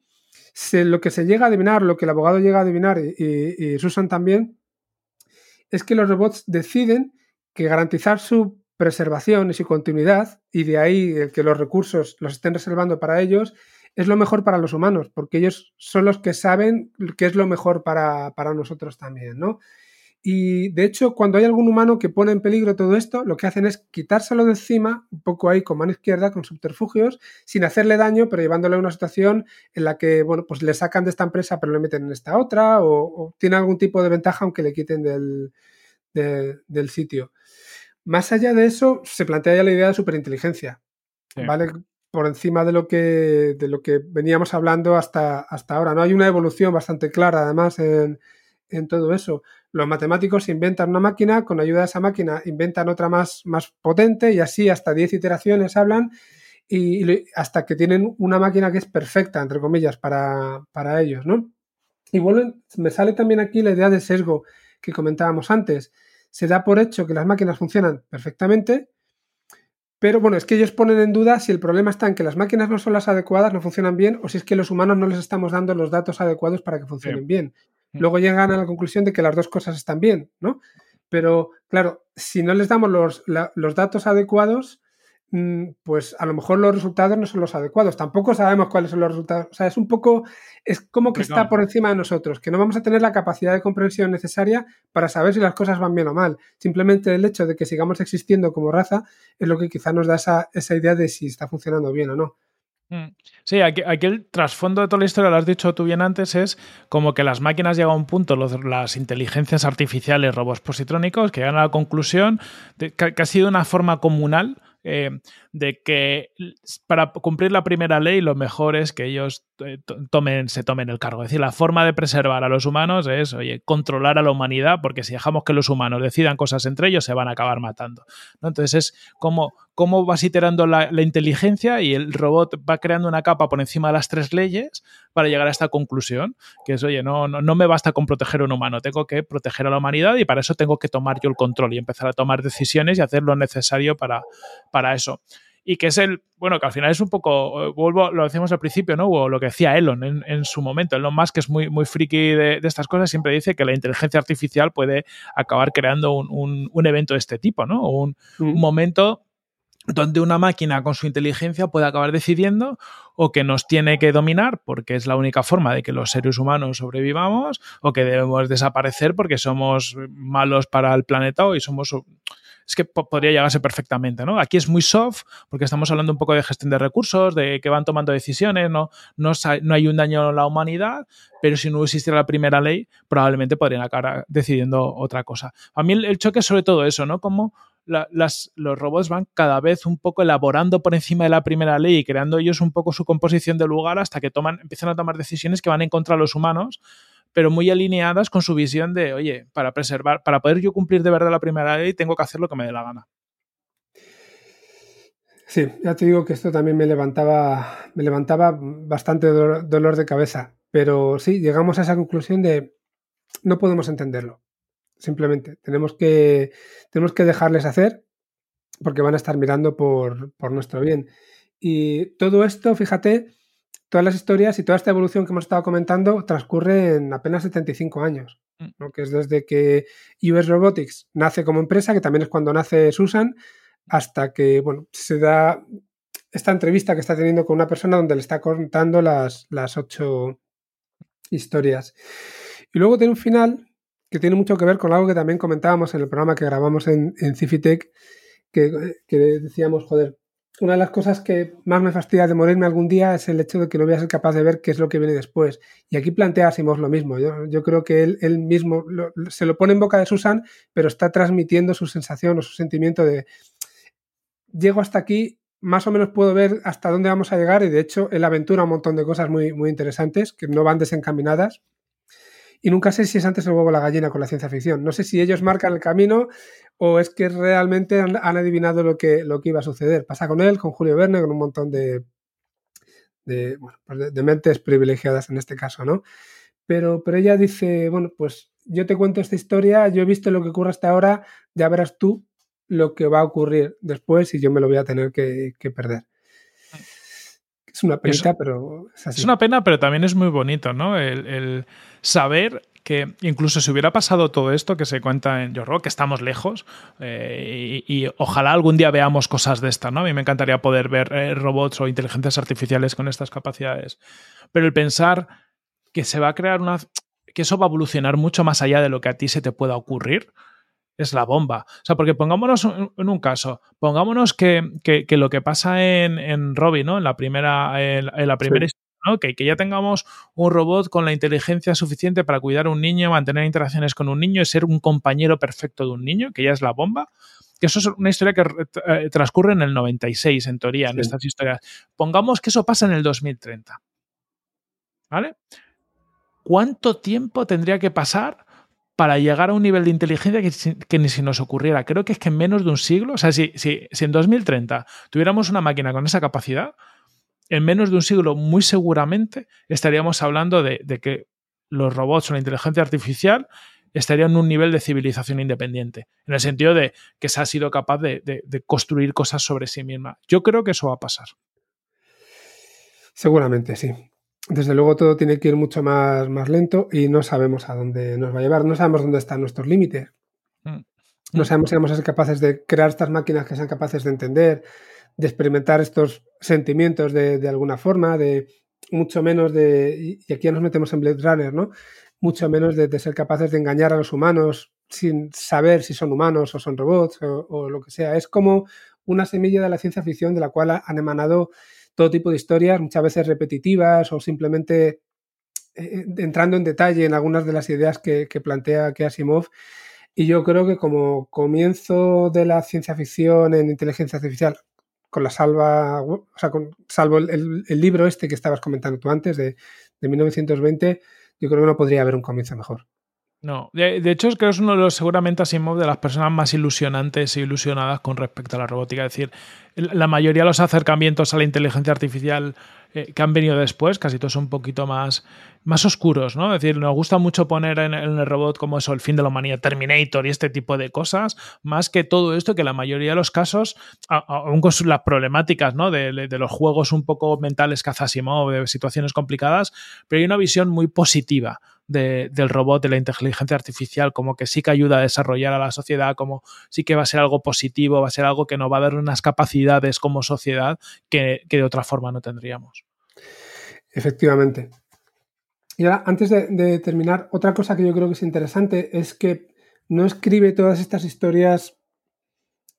lo que se llega a adivinar, lo que el abogado llega a adivinar y Susan también, es que los robots deciden que garantizar su preservación y su continuidad, y de ahí el que los recursos los estén reservando para ellos, es lo mejor para los humanos, porque ellos son los que saben qué es lo mejor para, nosotros también, ¿no? Y de hecho, cuando hay algún humano que pone en peligro todo esto, lo que hacen es quitárselo de encima, un poco ahí con mano izquierda, con subterfugios, sin hacerle daño, pero llevándole a una situación en la que, bueno, pues le sacan de esta empresa, pero le meten en esta otra, o, tiene algún tipo de ventaja aunque le quiten del, del sitio. Más allá de eso, se plantea ya la idea de superinteligencia, ¿vale? Por encima de lo que, de lo que veníamos hablando hasta, hasta ahora. ¿no? Hay una evolución bastante clara, además, en, todo eso. Los matemáticos inventan una máquina, con ayuda de esa máquina inventan otra más, más potente y así hasta 10 iteraciones hablan y, hasta que tienen una máquina que es perfecta, entre comillas, para, para ellos, ¿no? Y vuelven, me sale también aquí la idea de sesgo que comentábamos antes se da por hecho que las máquinas funcionan perfectamente, pero bueno, es que ellos ponen en duda si el problema está en que las máquinas no son las adecuadas, no funcionan bien, o si es que los humanos no les estamos dando los datos adecuados para que funcionen bien. Mm. Luego llegan a la conclusión de que las dos cosas están bien, ¿no? Pero claro, si no les damos los, los datos adecuados, pues a lo mejor los resultados no son los adecuados. Tampoco sabemos cuáles son los resultados. O sea, es un poco, es como que está por encima de nosotros, que no vamos a tener la capacidad de comprensión necesaria para saber si las cosas van bien o mal. Simplemente el hecho de que sigamos existiendo como raza es lo que quizá nos da esa, esa idea de si está funcionando bien o no. Mm. Sí, aquí, el trasfondo de toda la historia, lo has dicho tú bien antes, es como que las máquinas llegan a un punto, las inteligencias artificiales, robots positrónicos, que llegan a la conclusión de que, ha sido una forma comunal eh, de que para cumplir la primera ley lo mejor es que ellos eh, tomen, se tomen el cargo. Es decir, la forma de preservar a los humanos es, oye, controlar a la humanidad, porque si dejamos que los humanos decidan cosas entre ellos, se van a acabar matando. Entonces es como cómo vas iterando la, inteligencia y el robot va creando una capa por encima de las tres leyes para llegar a esta conclusión, que es, oye, no, no, no me basta con proteger a un humano, tengo que proteger a la humanidad y para eso tengo que tomar yo el control y empezar a tomar decisiones y hacer lo necesario para, para eso y que es el, bueno, que al final es un poco, vuelvo, lo decíamos al principio, ¿no? O lo que decía Elon en, su momento. Elon Musk, que es muy, muy friki de, estas cosas, siempre dice que la inteligencia artificial puede acabar creando un, un, evento de este tipo, ¿no? O un, un, momento donde una máquina con su inteligencia puede acabar decidiendo o que nos tiene que dominar porque es la única forma de que los seres humanos sobrevivamos o que debemos desaparecer porque somos malos para el planeta y somos es que podría llegarse perfectamente, ¿no? Aquí es muy soft porque estamos hablando un poco de gestión de recursos, de que van tomando decisiones, no, no, no hay un daño a la humanidad, pero si no existiera la primera ley, probablemente podrían acabar decidiendo otra cosa. A mí el, choque es sobre todo eso, ¿no? Como las, los robots van cada vez un poco elaborando por encima de la primera ley y creando ellos un poco su composición de lugar hasta que toman, empiezan a tomar decisiones que van en contra de los humanos pero muy alineadas con su visión de, oye, para preservar, para poder yo cumplir de verdad la primera ley, tengo que hacer lo que me dé la gana. Sí, ya te digo que esto también me levantaba, me levantaba bastante dolor, de cabeza, pero sí, llegamos a esa conclusión de no podemos entenderlo. Simplemente tenemos que, tenemos que dejarles hacer porque van a estar mirando por, por nuestro bien. Y todo esto, fíjate, todas las historias y toda esta evolución que hemos estado comentando transcurre en apenas 75 años, mm. ¿no? que es desde que US Robotics nace como empresa, que también es cuando nace Susan, hasta que bueno, se da esta entrevista que está teniendo con una persona donde le está contando las, las ocho historias. Y luego tiene un final que tiene mucho que ver con algo que también comentábamos en el programa que grabamos en, Cifitec, que, decíamos, joder, una de las cosas que más me fastidia de morirme algún día es el hecho de que no voy a ser capaz de ver qué es lo que viene después. Y aquí plantea Asimov lo mismo. Yo, creo que él, mismo se lo pone en boca de Susan, pero está transmitiendo su sensación o su sentimiento de llego hasta aquí, más o menos puedo ver hasta dónde vamos a llegar y de hecho él aventura un montón de cosas muy, muy interesantes que no van desencaminadas y nunca sé si es antes el huevo o la gallina con la ciencia ficción. No sé si ellos marcan el camino o es que realmente han, adivinado lo que, lo que iba a suceder. Pasa con él, con Julio Verne, con un montón de, de, pues mentes privilegiadas en este caso, ¿no? Pero, pero ella dice, bueno, pues yo te cuento esta historia, yo he visto lo que ocurre hasta ahora, ya verás tú lo que va a ocurrir después y yo me lo voy a tener que perder. Es una pena, pero es, una pena, pero también es muy bonito, ¿no? El, saber que incluso si hubiera pasado todo esto que se cuenta en Yo que estamos lejos, eh, y, ojalá algún día veamos cosas de esta, ¿no? A mí me encantaría poder ver eh, robots o inteligencias artificiales con estas capacidades. Pero el pensar que se va a crear una. que eso va a evolucionar mucho más allá de lo que a ti se te pueda ocurrir es la bomba. O sea, porque pongámonos en un caso, pongámonos que, lo que pasa en, en Robin, ¿no? En la primera, en, la primera historia, ¿no? Que, que, ya tengamos un robot con la inteligencia suficiente para cuidar a un niño, mantener interacciones con un niño y ser un compañero perfecto de un niño, que ya es la bomba. Que eso es una historia que eh, transcurre en el 96, en teoría, en estas historias. Pongamos que eso pasa en el 2030. ¿Vale? ¿Cuánto tiempo tendría que pasar para llegar a un nivel de inteligencia que, ni si nos ocurriera. Creo que es que en menos de un siglo, o sea, si, si, en 2030 tuviéramos una máquina con esa capacidad, en menos de un siglo muy seguramente estaríamos hablando de, que los robots o la inteligencia artificial estarían en un nivel de civilización independiente, en el sentido de que se ha sido capaz de construir cosas sobre sí misma. Yo creo que eso va a pasar. Seguramente, sí desde luego todo tiene que ir mucho más, más lento y no sabemos a dónde nos va a llevar, no sabemos dónde están nuestros límites. Mm. No sabemos si vamos a ser capaces de crear estas máquinas que sean capaces de entender, de experimentar estos sentimientos de, alguna forma, de mucho menos de, y aquí ya nos metemos en Blade Runner, ¿no? Mucho menos de, ser capaces de engañar a los humanos sin saber si son humanos o son robots o, o lo que sea. Es como una semilla de la ciencia ficción de la cual han emanado todo tipo de historias, muchas veces repetitivas o simplemente eh, entrando en detalle en algunas de las ideas que, plantea que Asimov. Y yo creo que como comienzo de la ciencia ficción en inteligencia artificial, con la salva, o sea, con, salvo el, libro este que estabas comentando tú antes, de, de 1920, yo creo que no podría haber un comienzo mejor. No, de, hecho creo que es uno de los seguramente Asimov de las personas más ilusionantes e ilusionadas con respecto a la robótica. Es decir, la mayoría de los acercamientos a la inteligencia artificial eh, que han venido después, casi todos son un poquito más, más oscuros, ¿no? Es decir, nos gusta mucho poner en, el robot como eso, el fin de la humanidad, Terminator y este tipo de cosas, más que todo esto que la mayoría de los casos, aún con las problemáticas, ¿no? De, los juegos un poco mentales Asimov, de situaciones complicadas, pero hay una visión muy positiva del robot, de la inteligencia artificial, como que sí que ayuda a desarrollar a la sociedad, como sí que va a ser algo positivo, va a ser algo que nos va a dar unas capacidades como sociedad que, de otra forma no tendríamos. Efectivamente. Y ahora, antes de, terminar, otra cosa que yo creo que es interesante es que no escribe todas estas historias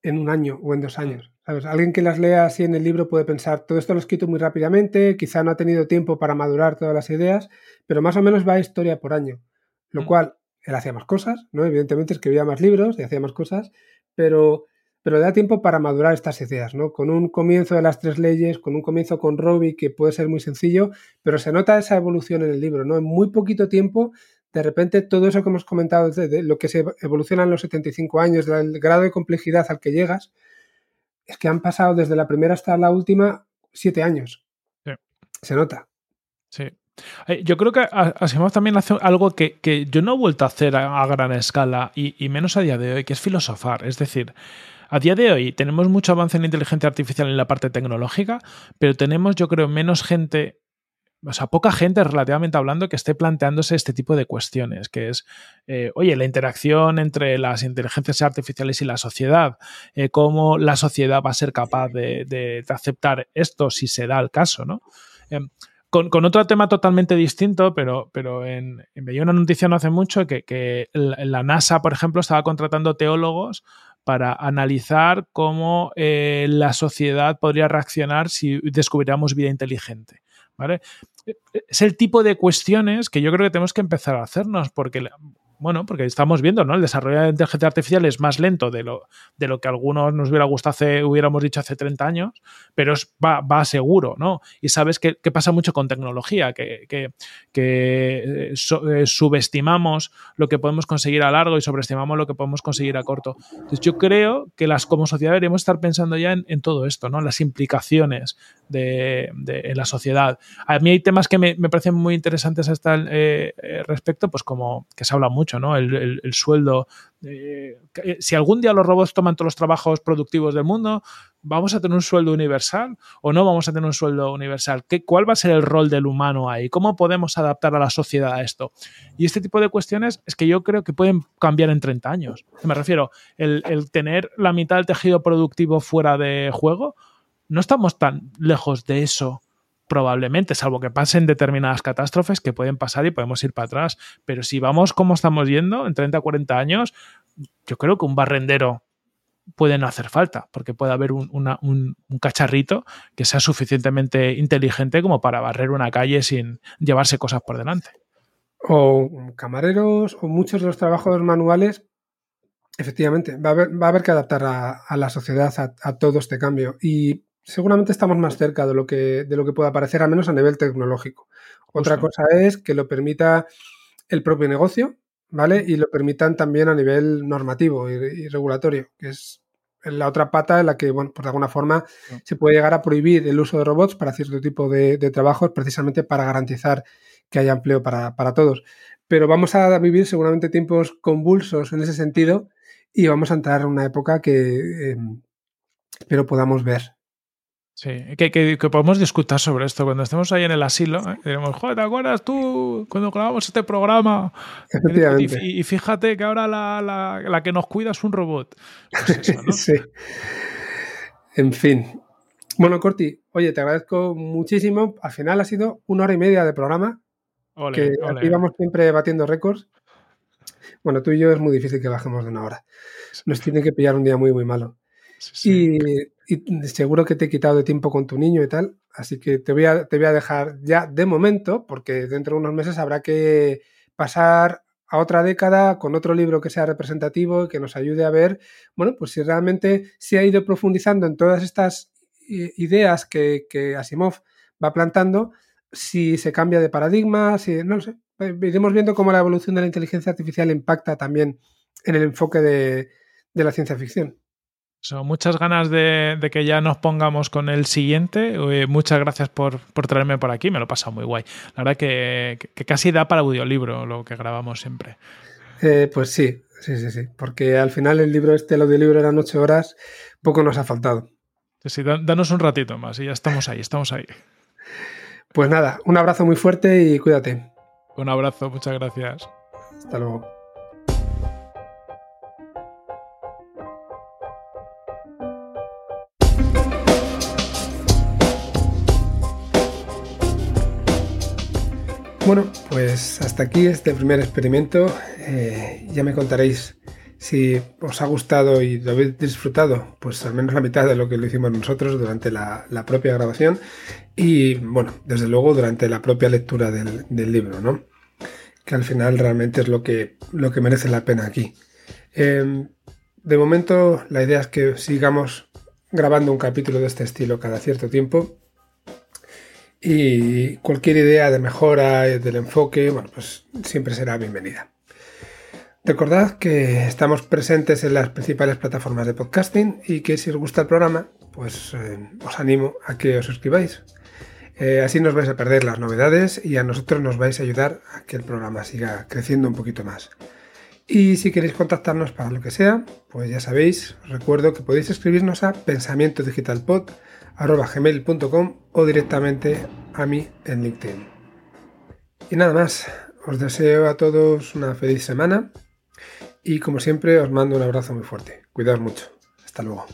en un año o en dos años. Alguien que las lea así en el libro puede pensar, todo esto lo he escrito muy rápidamente, quizá no ha tenido tiempo para madurar todas las ideas, pero más o menos va a historia por año. Lo mm. cual, él hacía más cosas, ¿no? Evidentemente escribía más libros y hacía más cosas, pero, pero da tiempo para madurar estas ideas, ¿no? Con un comienzo de las tres leyes, con un comienzo con Robbie, que puede ser muy sencillo, pero se nota esa evolución en el libro, ¿no? En muy poquito tiempo de repente todo eso que hemos comentado de, lo que se evoluciona en los 75 años, del grado de complejidad al que llegas, es que han pasado desde la primera hasta la última siete años. Se nota. Sí. Eh, yo creo que Asimov también hace algo que, yo no he vuelto a hacer a, gran escala y, menos a día de hoy, que es filosofar. Es decir, a día de hoy tenemos mucho avance en inteligencia artificial en la parte tecnológica, pero tenemos, yo creo, menos gente o sea, poca gente relativamente hablando que esté planteándose este tipo de cuestiones, que es, eh, oye, la interacción entre las inteligencias artificiales y la sociedad, eh, cómo la sociedad va a ser capaz de, aceptar esto si se da el caso, ¿no? Em, con, otro tema totalmente distinto, pero, pero en, veía una noticia no hace mucho que, la NASA, por ejemplo, estaba contratando teólogos para analizar cómo eh, la sociedad podría reaccionar si descubriéramos vida inteligente. ¿vale? Es el tipo de cuestiones que yo creo que tenemos que empezar a hacernos, porque bueno, porque estamos viendo, ¿no? El desarrollo de la inteligencia artificial es más lento de lo, de lo que algunos nos hubiera gustado hace, hubiéramos dicho hace 30 años, pero va, va seguro, ¿no? Y sabes que, pasa mucho con tecnología, que, que, eh, eh, subestimamos lo que podemos conseguir a largo y sobreestimamos lo que podemos conseguir a corto. Entonces yo creo que las como sociedad deberíamos estar pensando ya en, todo esto, ¿no? Las implicaciones de, en la sociedad. A mí hay temas que me, parecen muy interesantes hasta el eh, respecto, pues como que se habla mucho el, sueldo. Eh, si algún día los robots toman todos los trabajos productivos del mundo, ¿vamos a tener un sueldo universal o no vamos a tener un sueldo universal? ¿Qué, ¿Cuál va a ser el rol del humano ahí? ¿Cómo podemos adaptar a la sociedad a esto? Y este tipo de cuestiones es que yo creo que pueden cambiar en 30 años. Me refiero, el, el tener la mitad del tejido productivo fuera de juego, no estamos tan lejos de eso probablemente, salvo que pasen determinadas catástrofes que pueden pasar y podemos ir para atrás. Pero si vamos como estamos yendo, en 30 o 40 años, yo creo que un barrendero puede no hacer falta, porque puede haber un, un, cacharrito que sea suficientemente inteligente como para barrer una calle sin llevarse cosas por delante. O camareros o muchos de los trabajos manuales, efectivamente, va a haber, va a haber que adaptar a, la sociedad a, a, todo este cambio. Y seguramente estamos más cerca de lo que, de lo que pueda parecer, al menos a nivel tecnológico. Otra cosa es que lo permita el propio negocio, ¿vale? Y lo permitan también a nivel normativo y, regulatorio, que es la otra pata en la que, bueno, pues de alguna forma se puede llegar a prohibir el uso de robots para cierto tipo de, trabajos, precisamente para garantizar que haya empleo para, todos. Pero vamos a vivir seguramente tiempos convulsos en ese sentido y vamos a entrar en una época que em, espero podamos ver Sí, que, podemos discutir sobre esto cuando estemos ahí en el asilo. ¿eh? Diremos, joder, ¿te acuerdas tú cuando grabamos este programa? Y, fíjate que ahora la, que nos cuida es un robot. Pues sí. En fin. Bueno, Corti, oye, te agradezco muchísimo. Al final ha sido una hora y media de programa. que aquí vamos siempre batiendo récords. Bueno, tú y yo es muy difícil que bajemos de una hora. Nos tiene que pillar un día muy, muy malo. Y, seguro que te he quitado de tiempo con tu niño y tal, así que te voy, a, te voy a dejar ya de momento, porque dentro de unos meses habrá que pasar a otra década con otro libro que sea representativo y que nos ayude a ver, bueno, pues si realmente se ha ido profundizando en todas estas ideas que, Asimov va plantando si se cambia de paradigma, si no lo sé. Iremos viendo cómo la evolución de la inteligencia artificial impacta también en el enfoque de la ciencia ficción muchas ganas de, que ya nos pongamos con el siguiente. Eh, muchas gracias por, traerme por aquí, me lo he pasado muy guay. La verdad que, casi da para audiolibro lo que grabamos siempre. Eh, pues sí, sí, sí, sí. Porque al final el libro este, el audiolibro eran ocho horas, poco nos ha faltado. Sí, danos un ratito más y ya estamos ahí, estamos ahí. Pues nada, un abrazo muy fuerte y cuídate. Un abrazo, muchas gracias. Hasta luego. Bueno, pues hasta aquí este primer experimento. Eh, ya me contaréis si os ha gustado y lo habéis disfrutado, pues al menos la mitad de lo que lo hicimos nosotros durante la, propia grabación y, bueno, desde luego durante la propia lectura del, libro, ¿no? Que al final realmente es lo que, lo que merece la pena aquí. Em, de momento, la idea es que sigamos grabando un capítulo de este estilo cada cierto tiempo y cualquier idea de mejora del enfoque, bueno, pues siempre será bienvenida. Recordad que estamos presentes en las principales plataformas de podcasting y que si os gusta el programa, pues eh, os animo a que os suscribáis. Eh, así nos vais a perder las novedades y a nosotros nos vais a ayudar a que el programa siga creciendo un poquito más. Y si queréis contactarnos para lo que sea, pues ya sabéis, recuerdo que podéis escribirnos a pensamiento digital pod gmail.com o directamente a mí en LinkedIn. Y nada más, os deseo a todos una feliz semana y como siempre os mando un abrazo muy fuerte. Cuidaos mucho. Hasta luego.